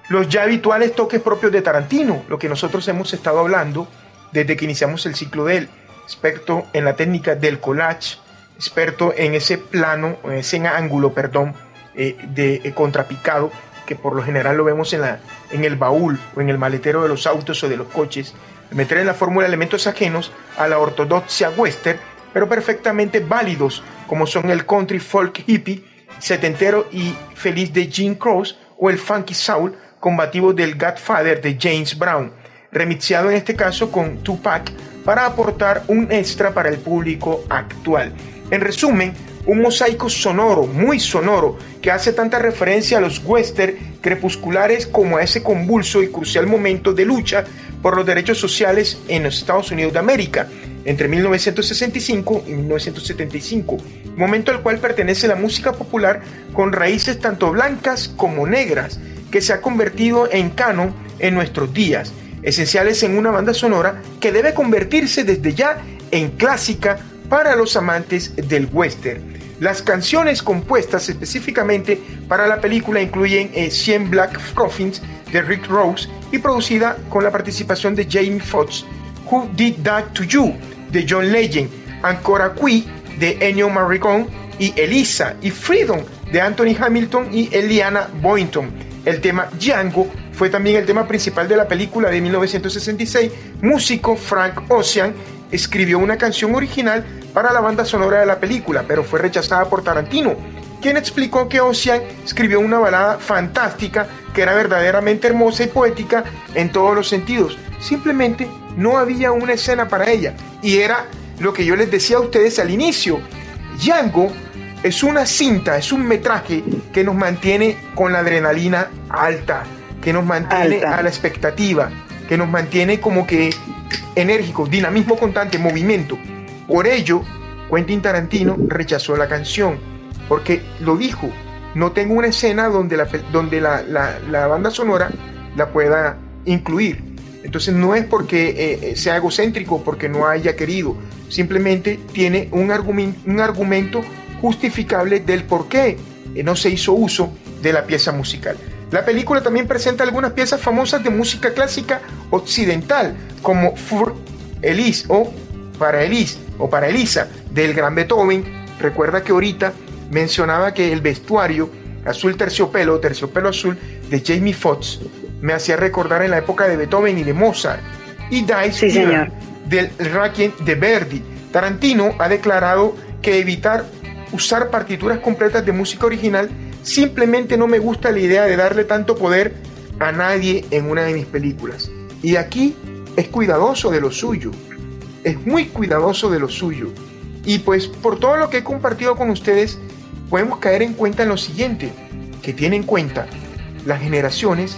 los ya habituales toques propios de Tarantino, lo que nosotros hemos estado hablando desde que iniciamos el ciclo de él. Experto en la técnica del collage, experto en ese plano, en ese ángulo, perdón, eh, de eh, contrapicado, que por lo general lo vemos en, la, en el baúl o en el maletero de los autos o de los coches, meter en la fórmula elementos ajenos a la ortodoxia western, pero perfectamente válidos, como son el country folk hippie, setentero y feliz de Gene Cross o el funky soul combativo del Godfather de James Brown, remixeado en este caso con Tupac para aportar un extra para el público actual. En resumen, un mosaico sonoro, muy sonoro, que hace tanta referencia a los western crepusculares como a ese convulso y crucial momento de lucha por los derechos sociales en los Estados Unidos de América, entre 1965 y 1975, momento al cual pertenece la música popular con raíces tanto blancas como negras, que se ha convertido en canon en nuestros días esenciales en una banda sonora que debe convertirse desde ya en clásica para los amantes del western. Las canciones compuestas específicamente para la película incluyen 100 eh, Black Coffins de Rick Rose y producida con la participación de Jamie Foxx, Who Did That to You de John Legend, Ancora Qui de Ennio Morricone y Elisa y Freedom de Anthony Hamilton y Eliana Boynton. El tema Django fue también el tema principal de la película de 1966, músico Frank Ocean escribió una canción original para la banda sonora de la película, pero fue rechazada por Tarantino, quien explicó que Ocean escribió una balada fantástica que era verdaderamente hermosa y poética en todos los sentidos. Simplemente no había una escena para ella. Y era lo que yo les decía a ustedes al inicio. Django es una cinta, es un metraje que nos mantiene con la adrenalina alta, que nos mantiene a la expectativa, que nos mantiene como que enérgico, dinamismo constante, movimiento. Por ello, Quentin Tarantino rechazó la canción, porque lo dijo, no tengo una escena donde la, donde la, la, banda sonora la pueda incluir. Entonces no es porque eh, sea egocéntrico, porque no haya querido, simplemente tiene un, un argumento justificable del por qué no se hizo uso de la pieza musical. La película también presenta algunas piezas famosas de música clásica occidental, como Fur Elise o Para Elise o Para Elisa del gran Beethoven. Recuerda que ahorita mencionaba que el vestuario azul terciopelo, terciopelo azul de Jamie Foxx me hacía recordar en la época de Beethoven y de Mozart. Y Dice del Requiem de Verdi. Tarantino ha declarado que evitar usar partituras completas de música original Simplemente no me gusta la idea de darle tanto poder a nadie en una de mis películas. Y aquí es cuidadoso de lo suyo. Es muy cuidadoso de lo suyo. Y pues por todo lo que he compartido con ustedes, podemos caer en cuenta en lo siguiente, que tiene en cuenta las generaciones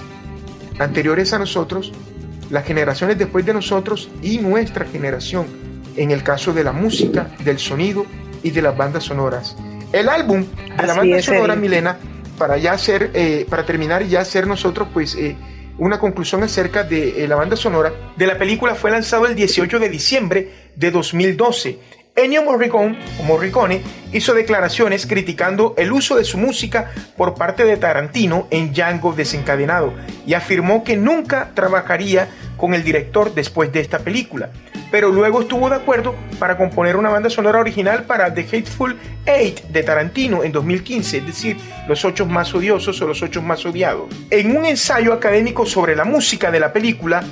anteriores a nosotros, las generaciones después de nosotros y nuestra generación, en el caso de la música, del sonido y de las bandas sonoras. El álbum de la banda sonora Milena, para ya hacer, eh, para terminar y ya hacer nosotros, pues, eh, una conclusión acerca de eh, la banda sonora de la película fue lanzado el 18 de diciembre de 2012. Ennio Morricone, hizo declaraciones criticando el uso de su música por parte de Tarantino en Django desencadenado y afirmó que nunca trabajaría con el director después de esta película pero luego estuvo de acuerdo para componer una banda sonora original para The Hateful Eight de Tarantino en 2015, es decir, los ocho más odiosos o los ocho más odiados. En un ensayo académico sobre la música de la película,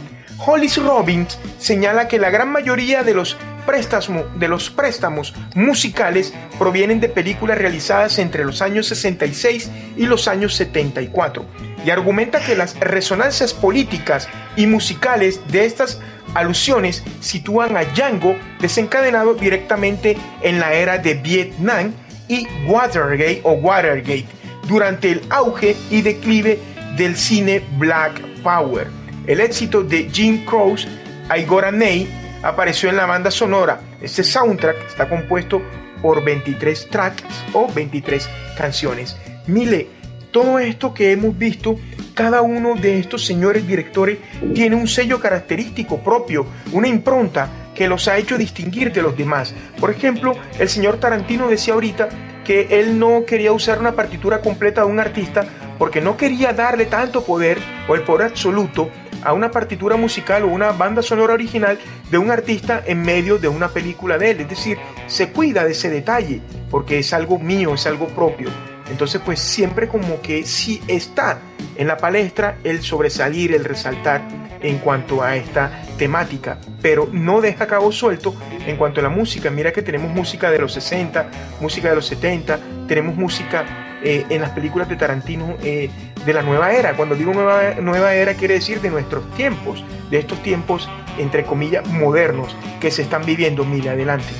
Hollis Robbins señala que la gran mayoría de los préstamos, de los préstamos musicales provienen de películas realizadas entre los años 66 y los años 74 y argumenta que las resonancias políticas y musicales de estas alusiones sitúan a Django desencadenado directamente en la era de Vietnam y Watergate o Watergate durante el auge y declive del cine Black Power. El éxito de Jim Croce, Igor Ney, apareció en la banda sonora. Este soundtrack está compuesto por 23 tracks o 23 canciones. Mile, todo esto que hemos visto cada uno de estos señores directores tiene un sello característico propio, una impronta que los ha hecho distinguir de los demás. Por ejemplo, el señor Tarantino decía ahorita que él no quería usar una partitura completa de un artista porque no quería darle tanto poder o el poder absoluto a una partitura musical o una banda sonora original de un artista en medio de una película de él. Es decir, se cuida de ese detalle porque es algo mío, es algo propio. Entonces, pues siempre como que sí está en la palestra el sobresalir, el resaltar en cuanto a esta temática, pero no deja cabo suelto en cuanto a la música. Mira que tenemos música de los 60, música de los 70, tenemos música eh, en las películas de Tarantino eh, de la nueva era. Cuando digo nueva, era quiere decir de nuestros tiempos, de estos tiempos entre comillas modernos que se están viviendo. Mira, adelante.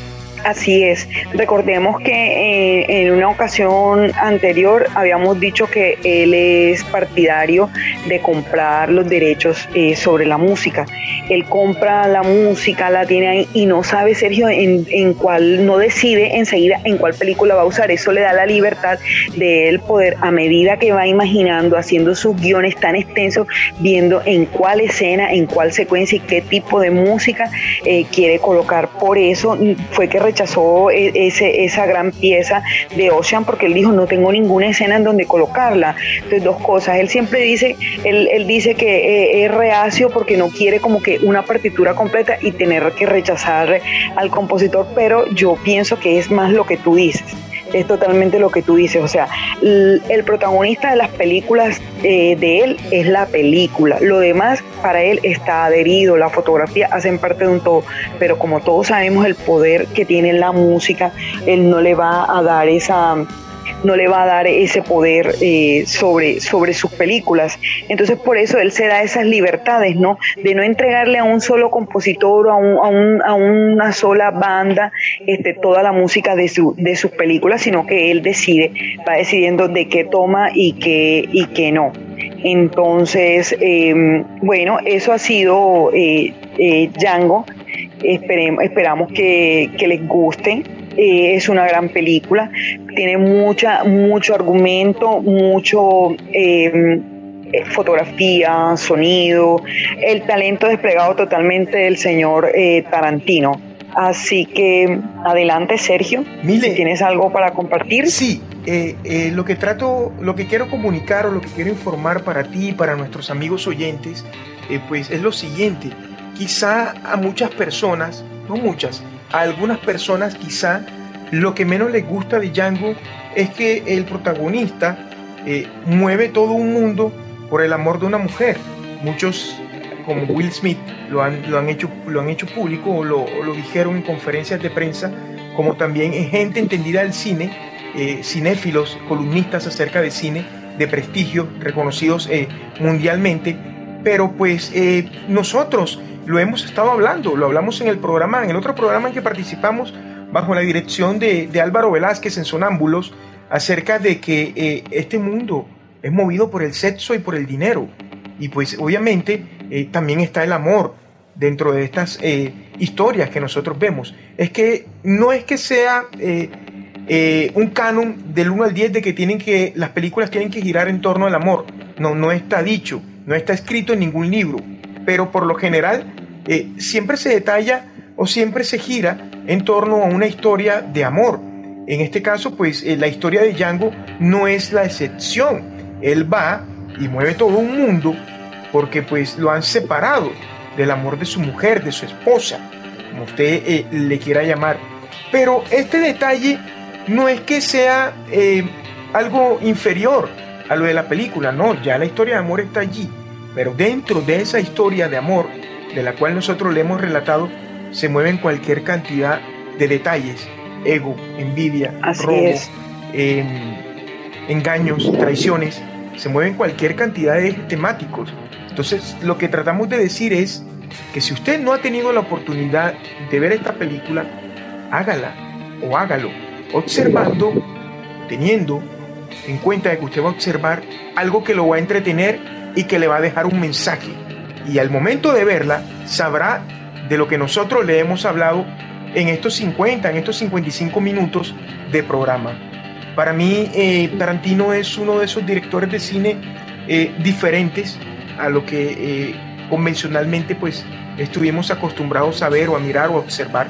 Así es. Recordemos que eh, en una ocasión anterior habíamos dicho que él es partidario de comprar los derechos eh, sobre la música. Él compra la música, la tiene ahí y no sabe, Sergio, en, en cuál, no decide enseguida en cuál película va a usar. Eso le da la libertad de él poder, a medida que va imaginando, haciendo sus guiones tan extensos, viendo en cuál escena, en cuál secuencia y qué tipo de música eh, quiere colocar. Por eso fue que rechazó e, ese, esa gran pieza de Ocean porque él dijo no tengo ninguna escena en donde colocarla. Entonces dos cosas, él siempre dice, él, él dice que eh, es reacio porque no quiere como que una partitura completa y tener que rechazar al compositor, pero yo pienso que es más lo que tú dices es totalmente lo que tú dices. O sea, el protagonista de las películas eh, de él es la película. Lo demás para él está adherido, la fotografía hacen parte de un todo. Pero como todos sabemos el poder que tiene la música, él no le va a dar esa no le va a dar ese poder eh, sobre, sobre sus películas. Entonces por eso él se da esas libertades, ¿no? De no entregarle a un solo compositor o a, un, a, una sola banda este, toda la música de, su, de sus películas, sino que él decide, va decidiendo de qué toma y qué, y qué no. Entonces, em, bueno, eso ha sido eh, eh, Django. Esperemos, esperamos que, que les guste. Eh, es una gran película, tiene mucha, mucho argumento, mucho eh, fotografía, sonido, el talento desplegado totalmente del señor eh, Tarantino. Así que adelante, Sergio. Mile, ¿Tienes algo para compartir? Sí, lo que trato, lo que quiero comunicar o lo que quiero informar para ti y para nuestros amigos oyentes, pues es lo siguiente. Quizá a muchas personas, no muchas, a algunas personas quizá lo que menos les gusta de Django es que el protagonista eh, mueve todo un mundo por el amor de una mujer. Muchos, como Will Smith, lo han, lo han, hecho, lo han hecho público o lo, dijeron en conferencias de prensa, como también gente entendida del cine, eh, cinéfilos, columnistas acerca de cine de prestigio, reconocidos eh, mundialmente. Pero pues nosotros lo hemos estado hablando, lo hablamos en el programa, en el otro programa en que participamos bajo la dirección de, Álvaro Velázquez en Sonámbulos, acerca de que eh, este mundo es movido por el sexo y por el dinero. Y pues obviamente eh, también está el amor dentro de estas eh, historias que nosotros vemos. Es que no es que sea un canon del 1 al 10 de que, tienen que las películas tienen que girar en torno al amor. No, no está dicho, no está escrito en ningún libro. Pero por lo general siempre se detalla o siempre se gira en torno a una historia de amor. En este caso, pues eh, la historia de Django no es la excepción. Él va y mueve todo un mundo porque pues lo han separado del amor de su mujer, de su esposa, como usted eh, le quiera llamar. Pero este detalle no es que sea eh, algo inferior a lo de la película, no, ya la historia de amor está allí. Pero dentro de esa historia de amor, de la cual nosotros le hemos relatado, se mueven cualquier cantidad de detalles, ego, envidia, robo, em, engaños, traiciones, se mueven cualquier cantidad de temáticos. Entonces, lo que tratamos de decir es que si usted no ha tenido la oportunidad de ver esta película, hágala o hágalo, observando, teniendo en cuenta de que usted va a observar algo que lo va a entretener y que le va a dejar un mensaje. Y al momento de verla, sabrá de lo que nosotros le hemos hablado en estos 50, en estos 55 minutos de programa. Para mí, eh, Tarantino es uno de esos directores de cine eh, diferentes a lo que eh, convencionalmente pues estuvimos acostumbrados a ver o a mirar o a observar.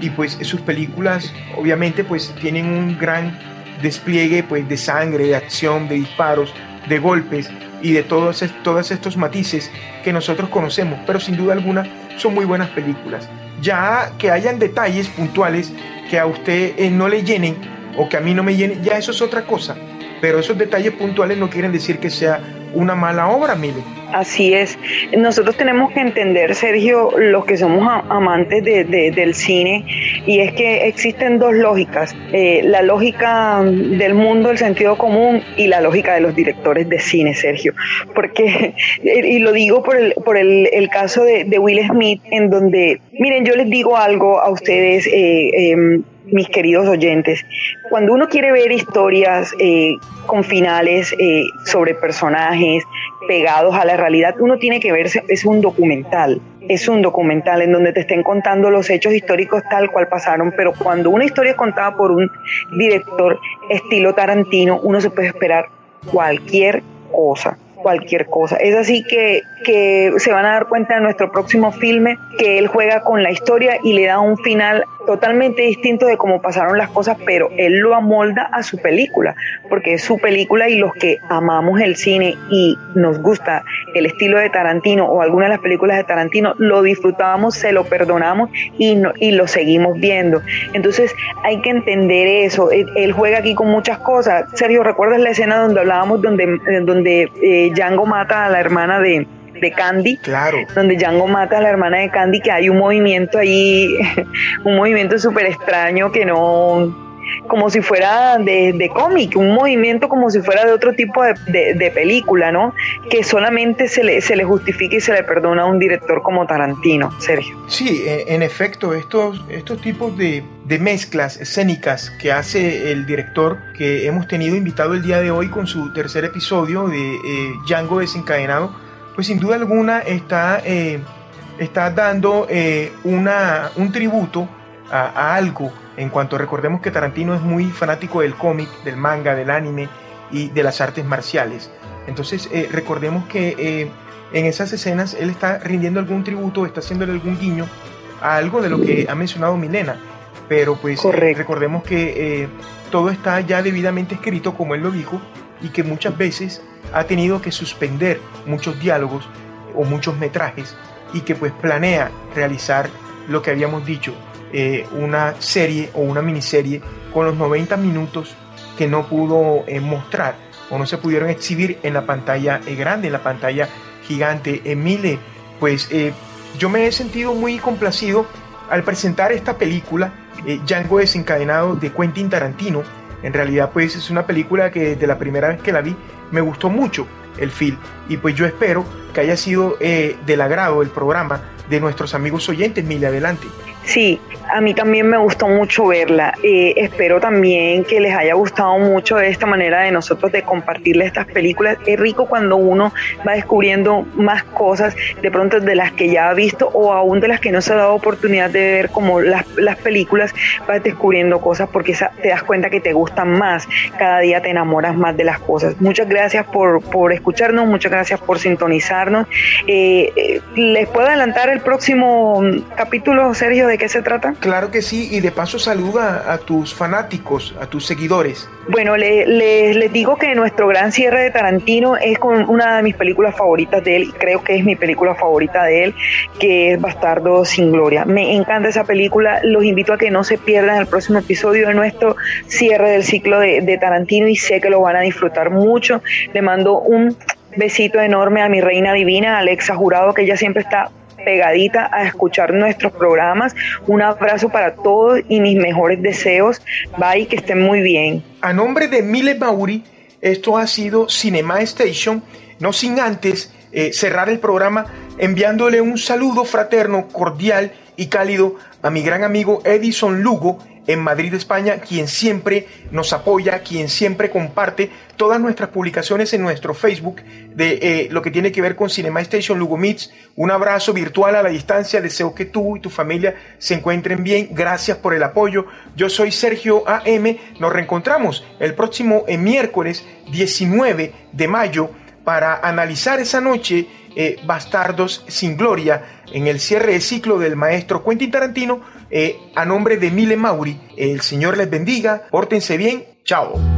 Y pues sus películas obviamente pues tienen un gran despliegue pues de sangre, de acción, de disparos, de golpes y de todos, estos matices que nosotros conocemos, pero sin duda alguna son muy buenas películas. Ya que hayan detalles puntuales que a usted eh, no le llenen o que a mí no me llenen, ya eso es otra cosa. Pero esos detalles puntuales no quieren decir que sea una mala obra, mire. Así es. Nosotros tenemos que entender, Sergio, los que somos amantes del cine, y es que existen dos lógicas. Eh, la lógica del mundo, el sentido común, y la lógica de los directores de cine, Sergio. Porque, y lo digo por el, por el, caso de, Will Smith, en donde, miren, yo les digo algo a ustedes. Eh, em, mis queridos oyentes, cuando uno quiere ver historias eh, con finales eh, sobre personajes pegados a la realidad, uno tiene que verse, es un documental, es un documental en donde te estén contando los hechos históricos tal cual pasaron, pero cuando una historia es contada por un director estilo Tarantino, uno se puede esperar cualquier cosa. Cualquier cosa. Es así que, que se van a dar cuenta en nuestro próximo filme que él juega con la historia y le da un final totalmente distinto de cómo pasaron las cosas, pero él lo amolda a su película, porque es su película y los que amamos el cine y nos gusta el estilo de Tarantino o alguna de las películas de Tarantino, lo disfrutábamos, se lo perdonamos y, y lo seguimos viendo. Entonces hay que entender eso. Él, juega aquí con muchas cosas. Sergio, ¿recuerdas la escena donde hablábamos donde, donde eh, Django mata a la hermana de, de Candy. Claro. Donde Django mata a la hermana de Candy, que hay un movimiento ahí, un movimiento súper extraño que no, como si fuera de, cómic, un movimiento como si fuera de otro tipo de, película, ¿no? Que solamente se le, se le justifica y se le perdona a un director como Tarantino, Sergio. Sí, en efecto, estos, estos tipos de, mezclas escénicas que hace el director que hemos tenido invitado el día de hoy con su tercer episodio de eh, Django desencadenado, pues sin duda alguna está, eh, está dando eh, una, un tributo a algo en cuanto recordemos que Tarantino es muy fanático del cómic, del manga, del anime y de las artes marciales. Entonces eh, recordemos que eh, en esas escenas él está rindiendo algún tributo, está haciéndole algún guiño a algo de lo que ha mencionado Milena. Pero pues eh, recordemos que todo está ya debidamente escrito como él lo dijo y que muchas veces ha tenido que suspender muchos diálogos o muchos metrajes y que pues planea realizar lo que habíamos dicho, eh, una serie o una miniserie con los 90 minutos que no pudo eh, mostrar o no se pudieron exhibir en la pantalla eh, grande, en la pantalla gigante. Emile, pues yo me he sentido muy complacido al presentar esta película, Django desencadenado de Quentin Tarantino. En realidad pues es una película que desde la primera vez que la vi me gustó mucho el film y pues yo espero que haya sido del agrado el programa de nuestros amigos oyentes. Mile, adelante. Sí, a mí también me gustó mucho verla. Eh, espero también que les haya gustado mucho esta manera de nosotros de compartirles estas películas. Es rico cuando uno va descubriendo más cosas de pronto de las que ya ha visto o aún de las que no se ha dado oportunidad de ver como las, las películas, vas descubriendo cosas porque te das cuenta que te gustan más. Cada día te enamoras más de las cosas. Muchas gracias por, por escucharnos, muchas gracias por sintonizarnos. Eh, eh, ¿Les puedo adelantar el próximo capítulo, Sergio, de qué se trata? Claro que sí, y de paso saluda a tus fanáticos, a tus seguidores. Bueno, les digo que nuestro gran cierre de Tarantino es con una de mis películas favoritas de él, y creo que es mi película favorita de él, que es Bastardo sin Gloria. Me encanta esa película, los invito a que no se pierdan el próximo episodio de nuestro cierre del ciclo de, de Tarantino y sé que lo van a disfrutar mucho. Le mando un besito enorme a mi reina divina, Alexa Jurado, que ella siempre está pegadita a escuchar nuestros programas. Un abrazo para todos y mis mejores deseos. Bye, que estén muy bien. A nombre de Mile Mauri, esto ha sido Cinema Station, no sin antes eh, cerrar el programa enviándole un saludo fraterno, cordial y cálido a mi gran amigo Edison Lugo en Madrid, España, quien siempre nos apoya, quien siempre comparte todas nuestras publicaciones en nuestro Facebook de eh, lo que tiene que ver con Cinema Station Lugo Meets. Un abrazo virtual a la distancia. Deseo que tú y tu familia se encuentren bien. Gracias por el apoyo. Yo soy Sergio AM. Nos reencontramos el próximo eh, miércoles 19 de mayo para analizar esa noche eh, Bastardos sin Gloria en el cierre de ciclo del maestro Quentin Tarantino eh, a nombre de Mile Mauri. El Señor les bendiga, pórtense bien, chao.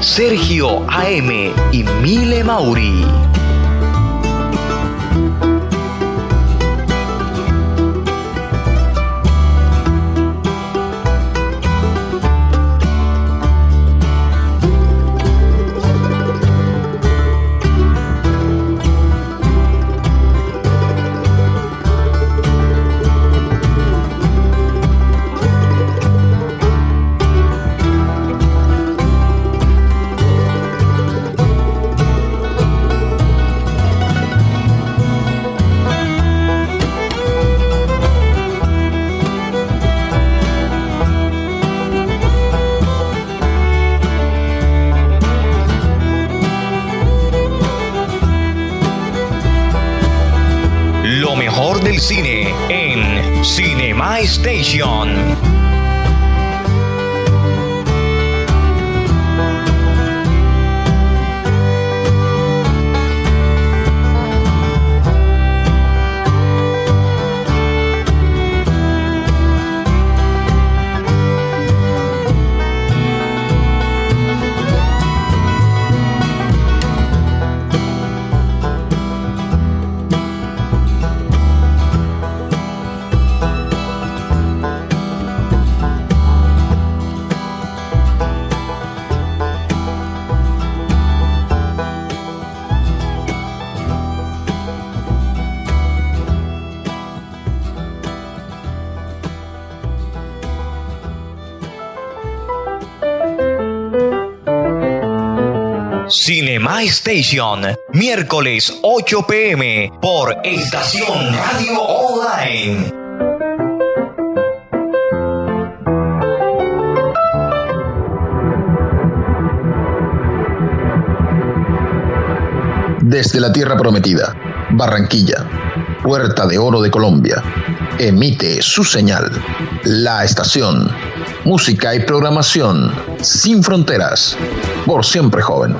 Sergio AM y Mile Mauri. Cinema Station, miércoles 8 pm por Estación Radio Online. Desde la Tierra Prometida, Barranquilla, Puerta de Oro de Colombia, emite su señal, la estación música y programación sin fronteras, por siempre joven.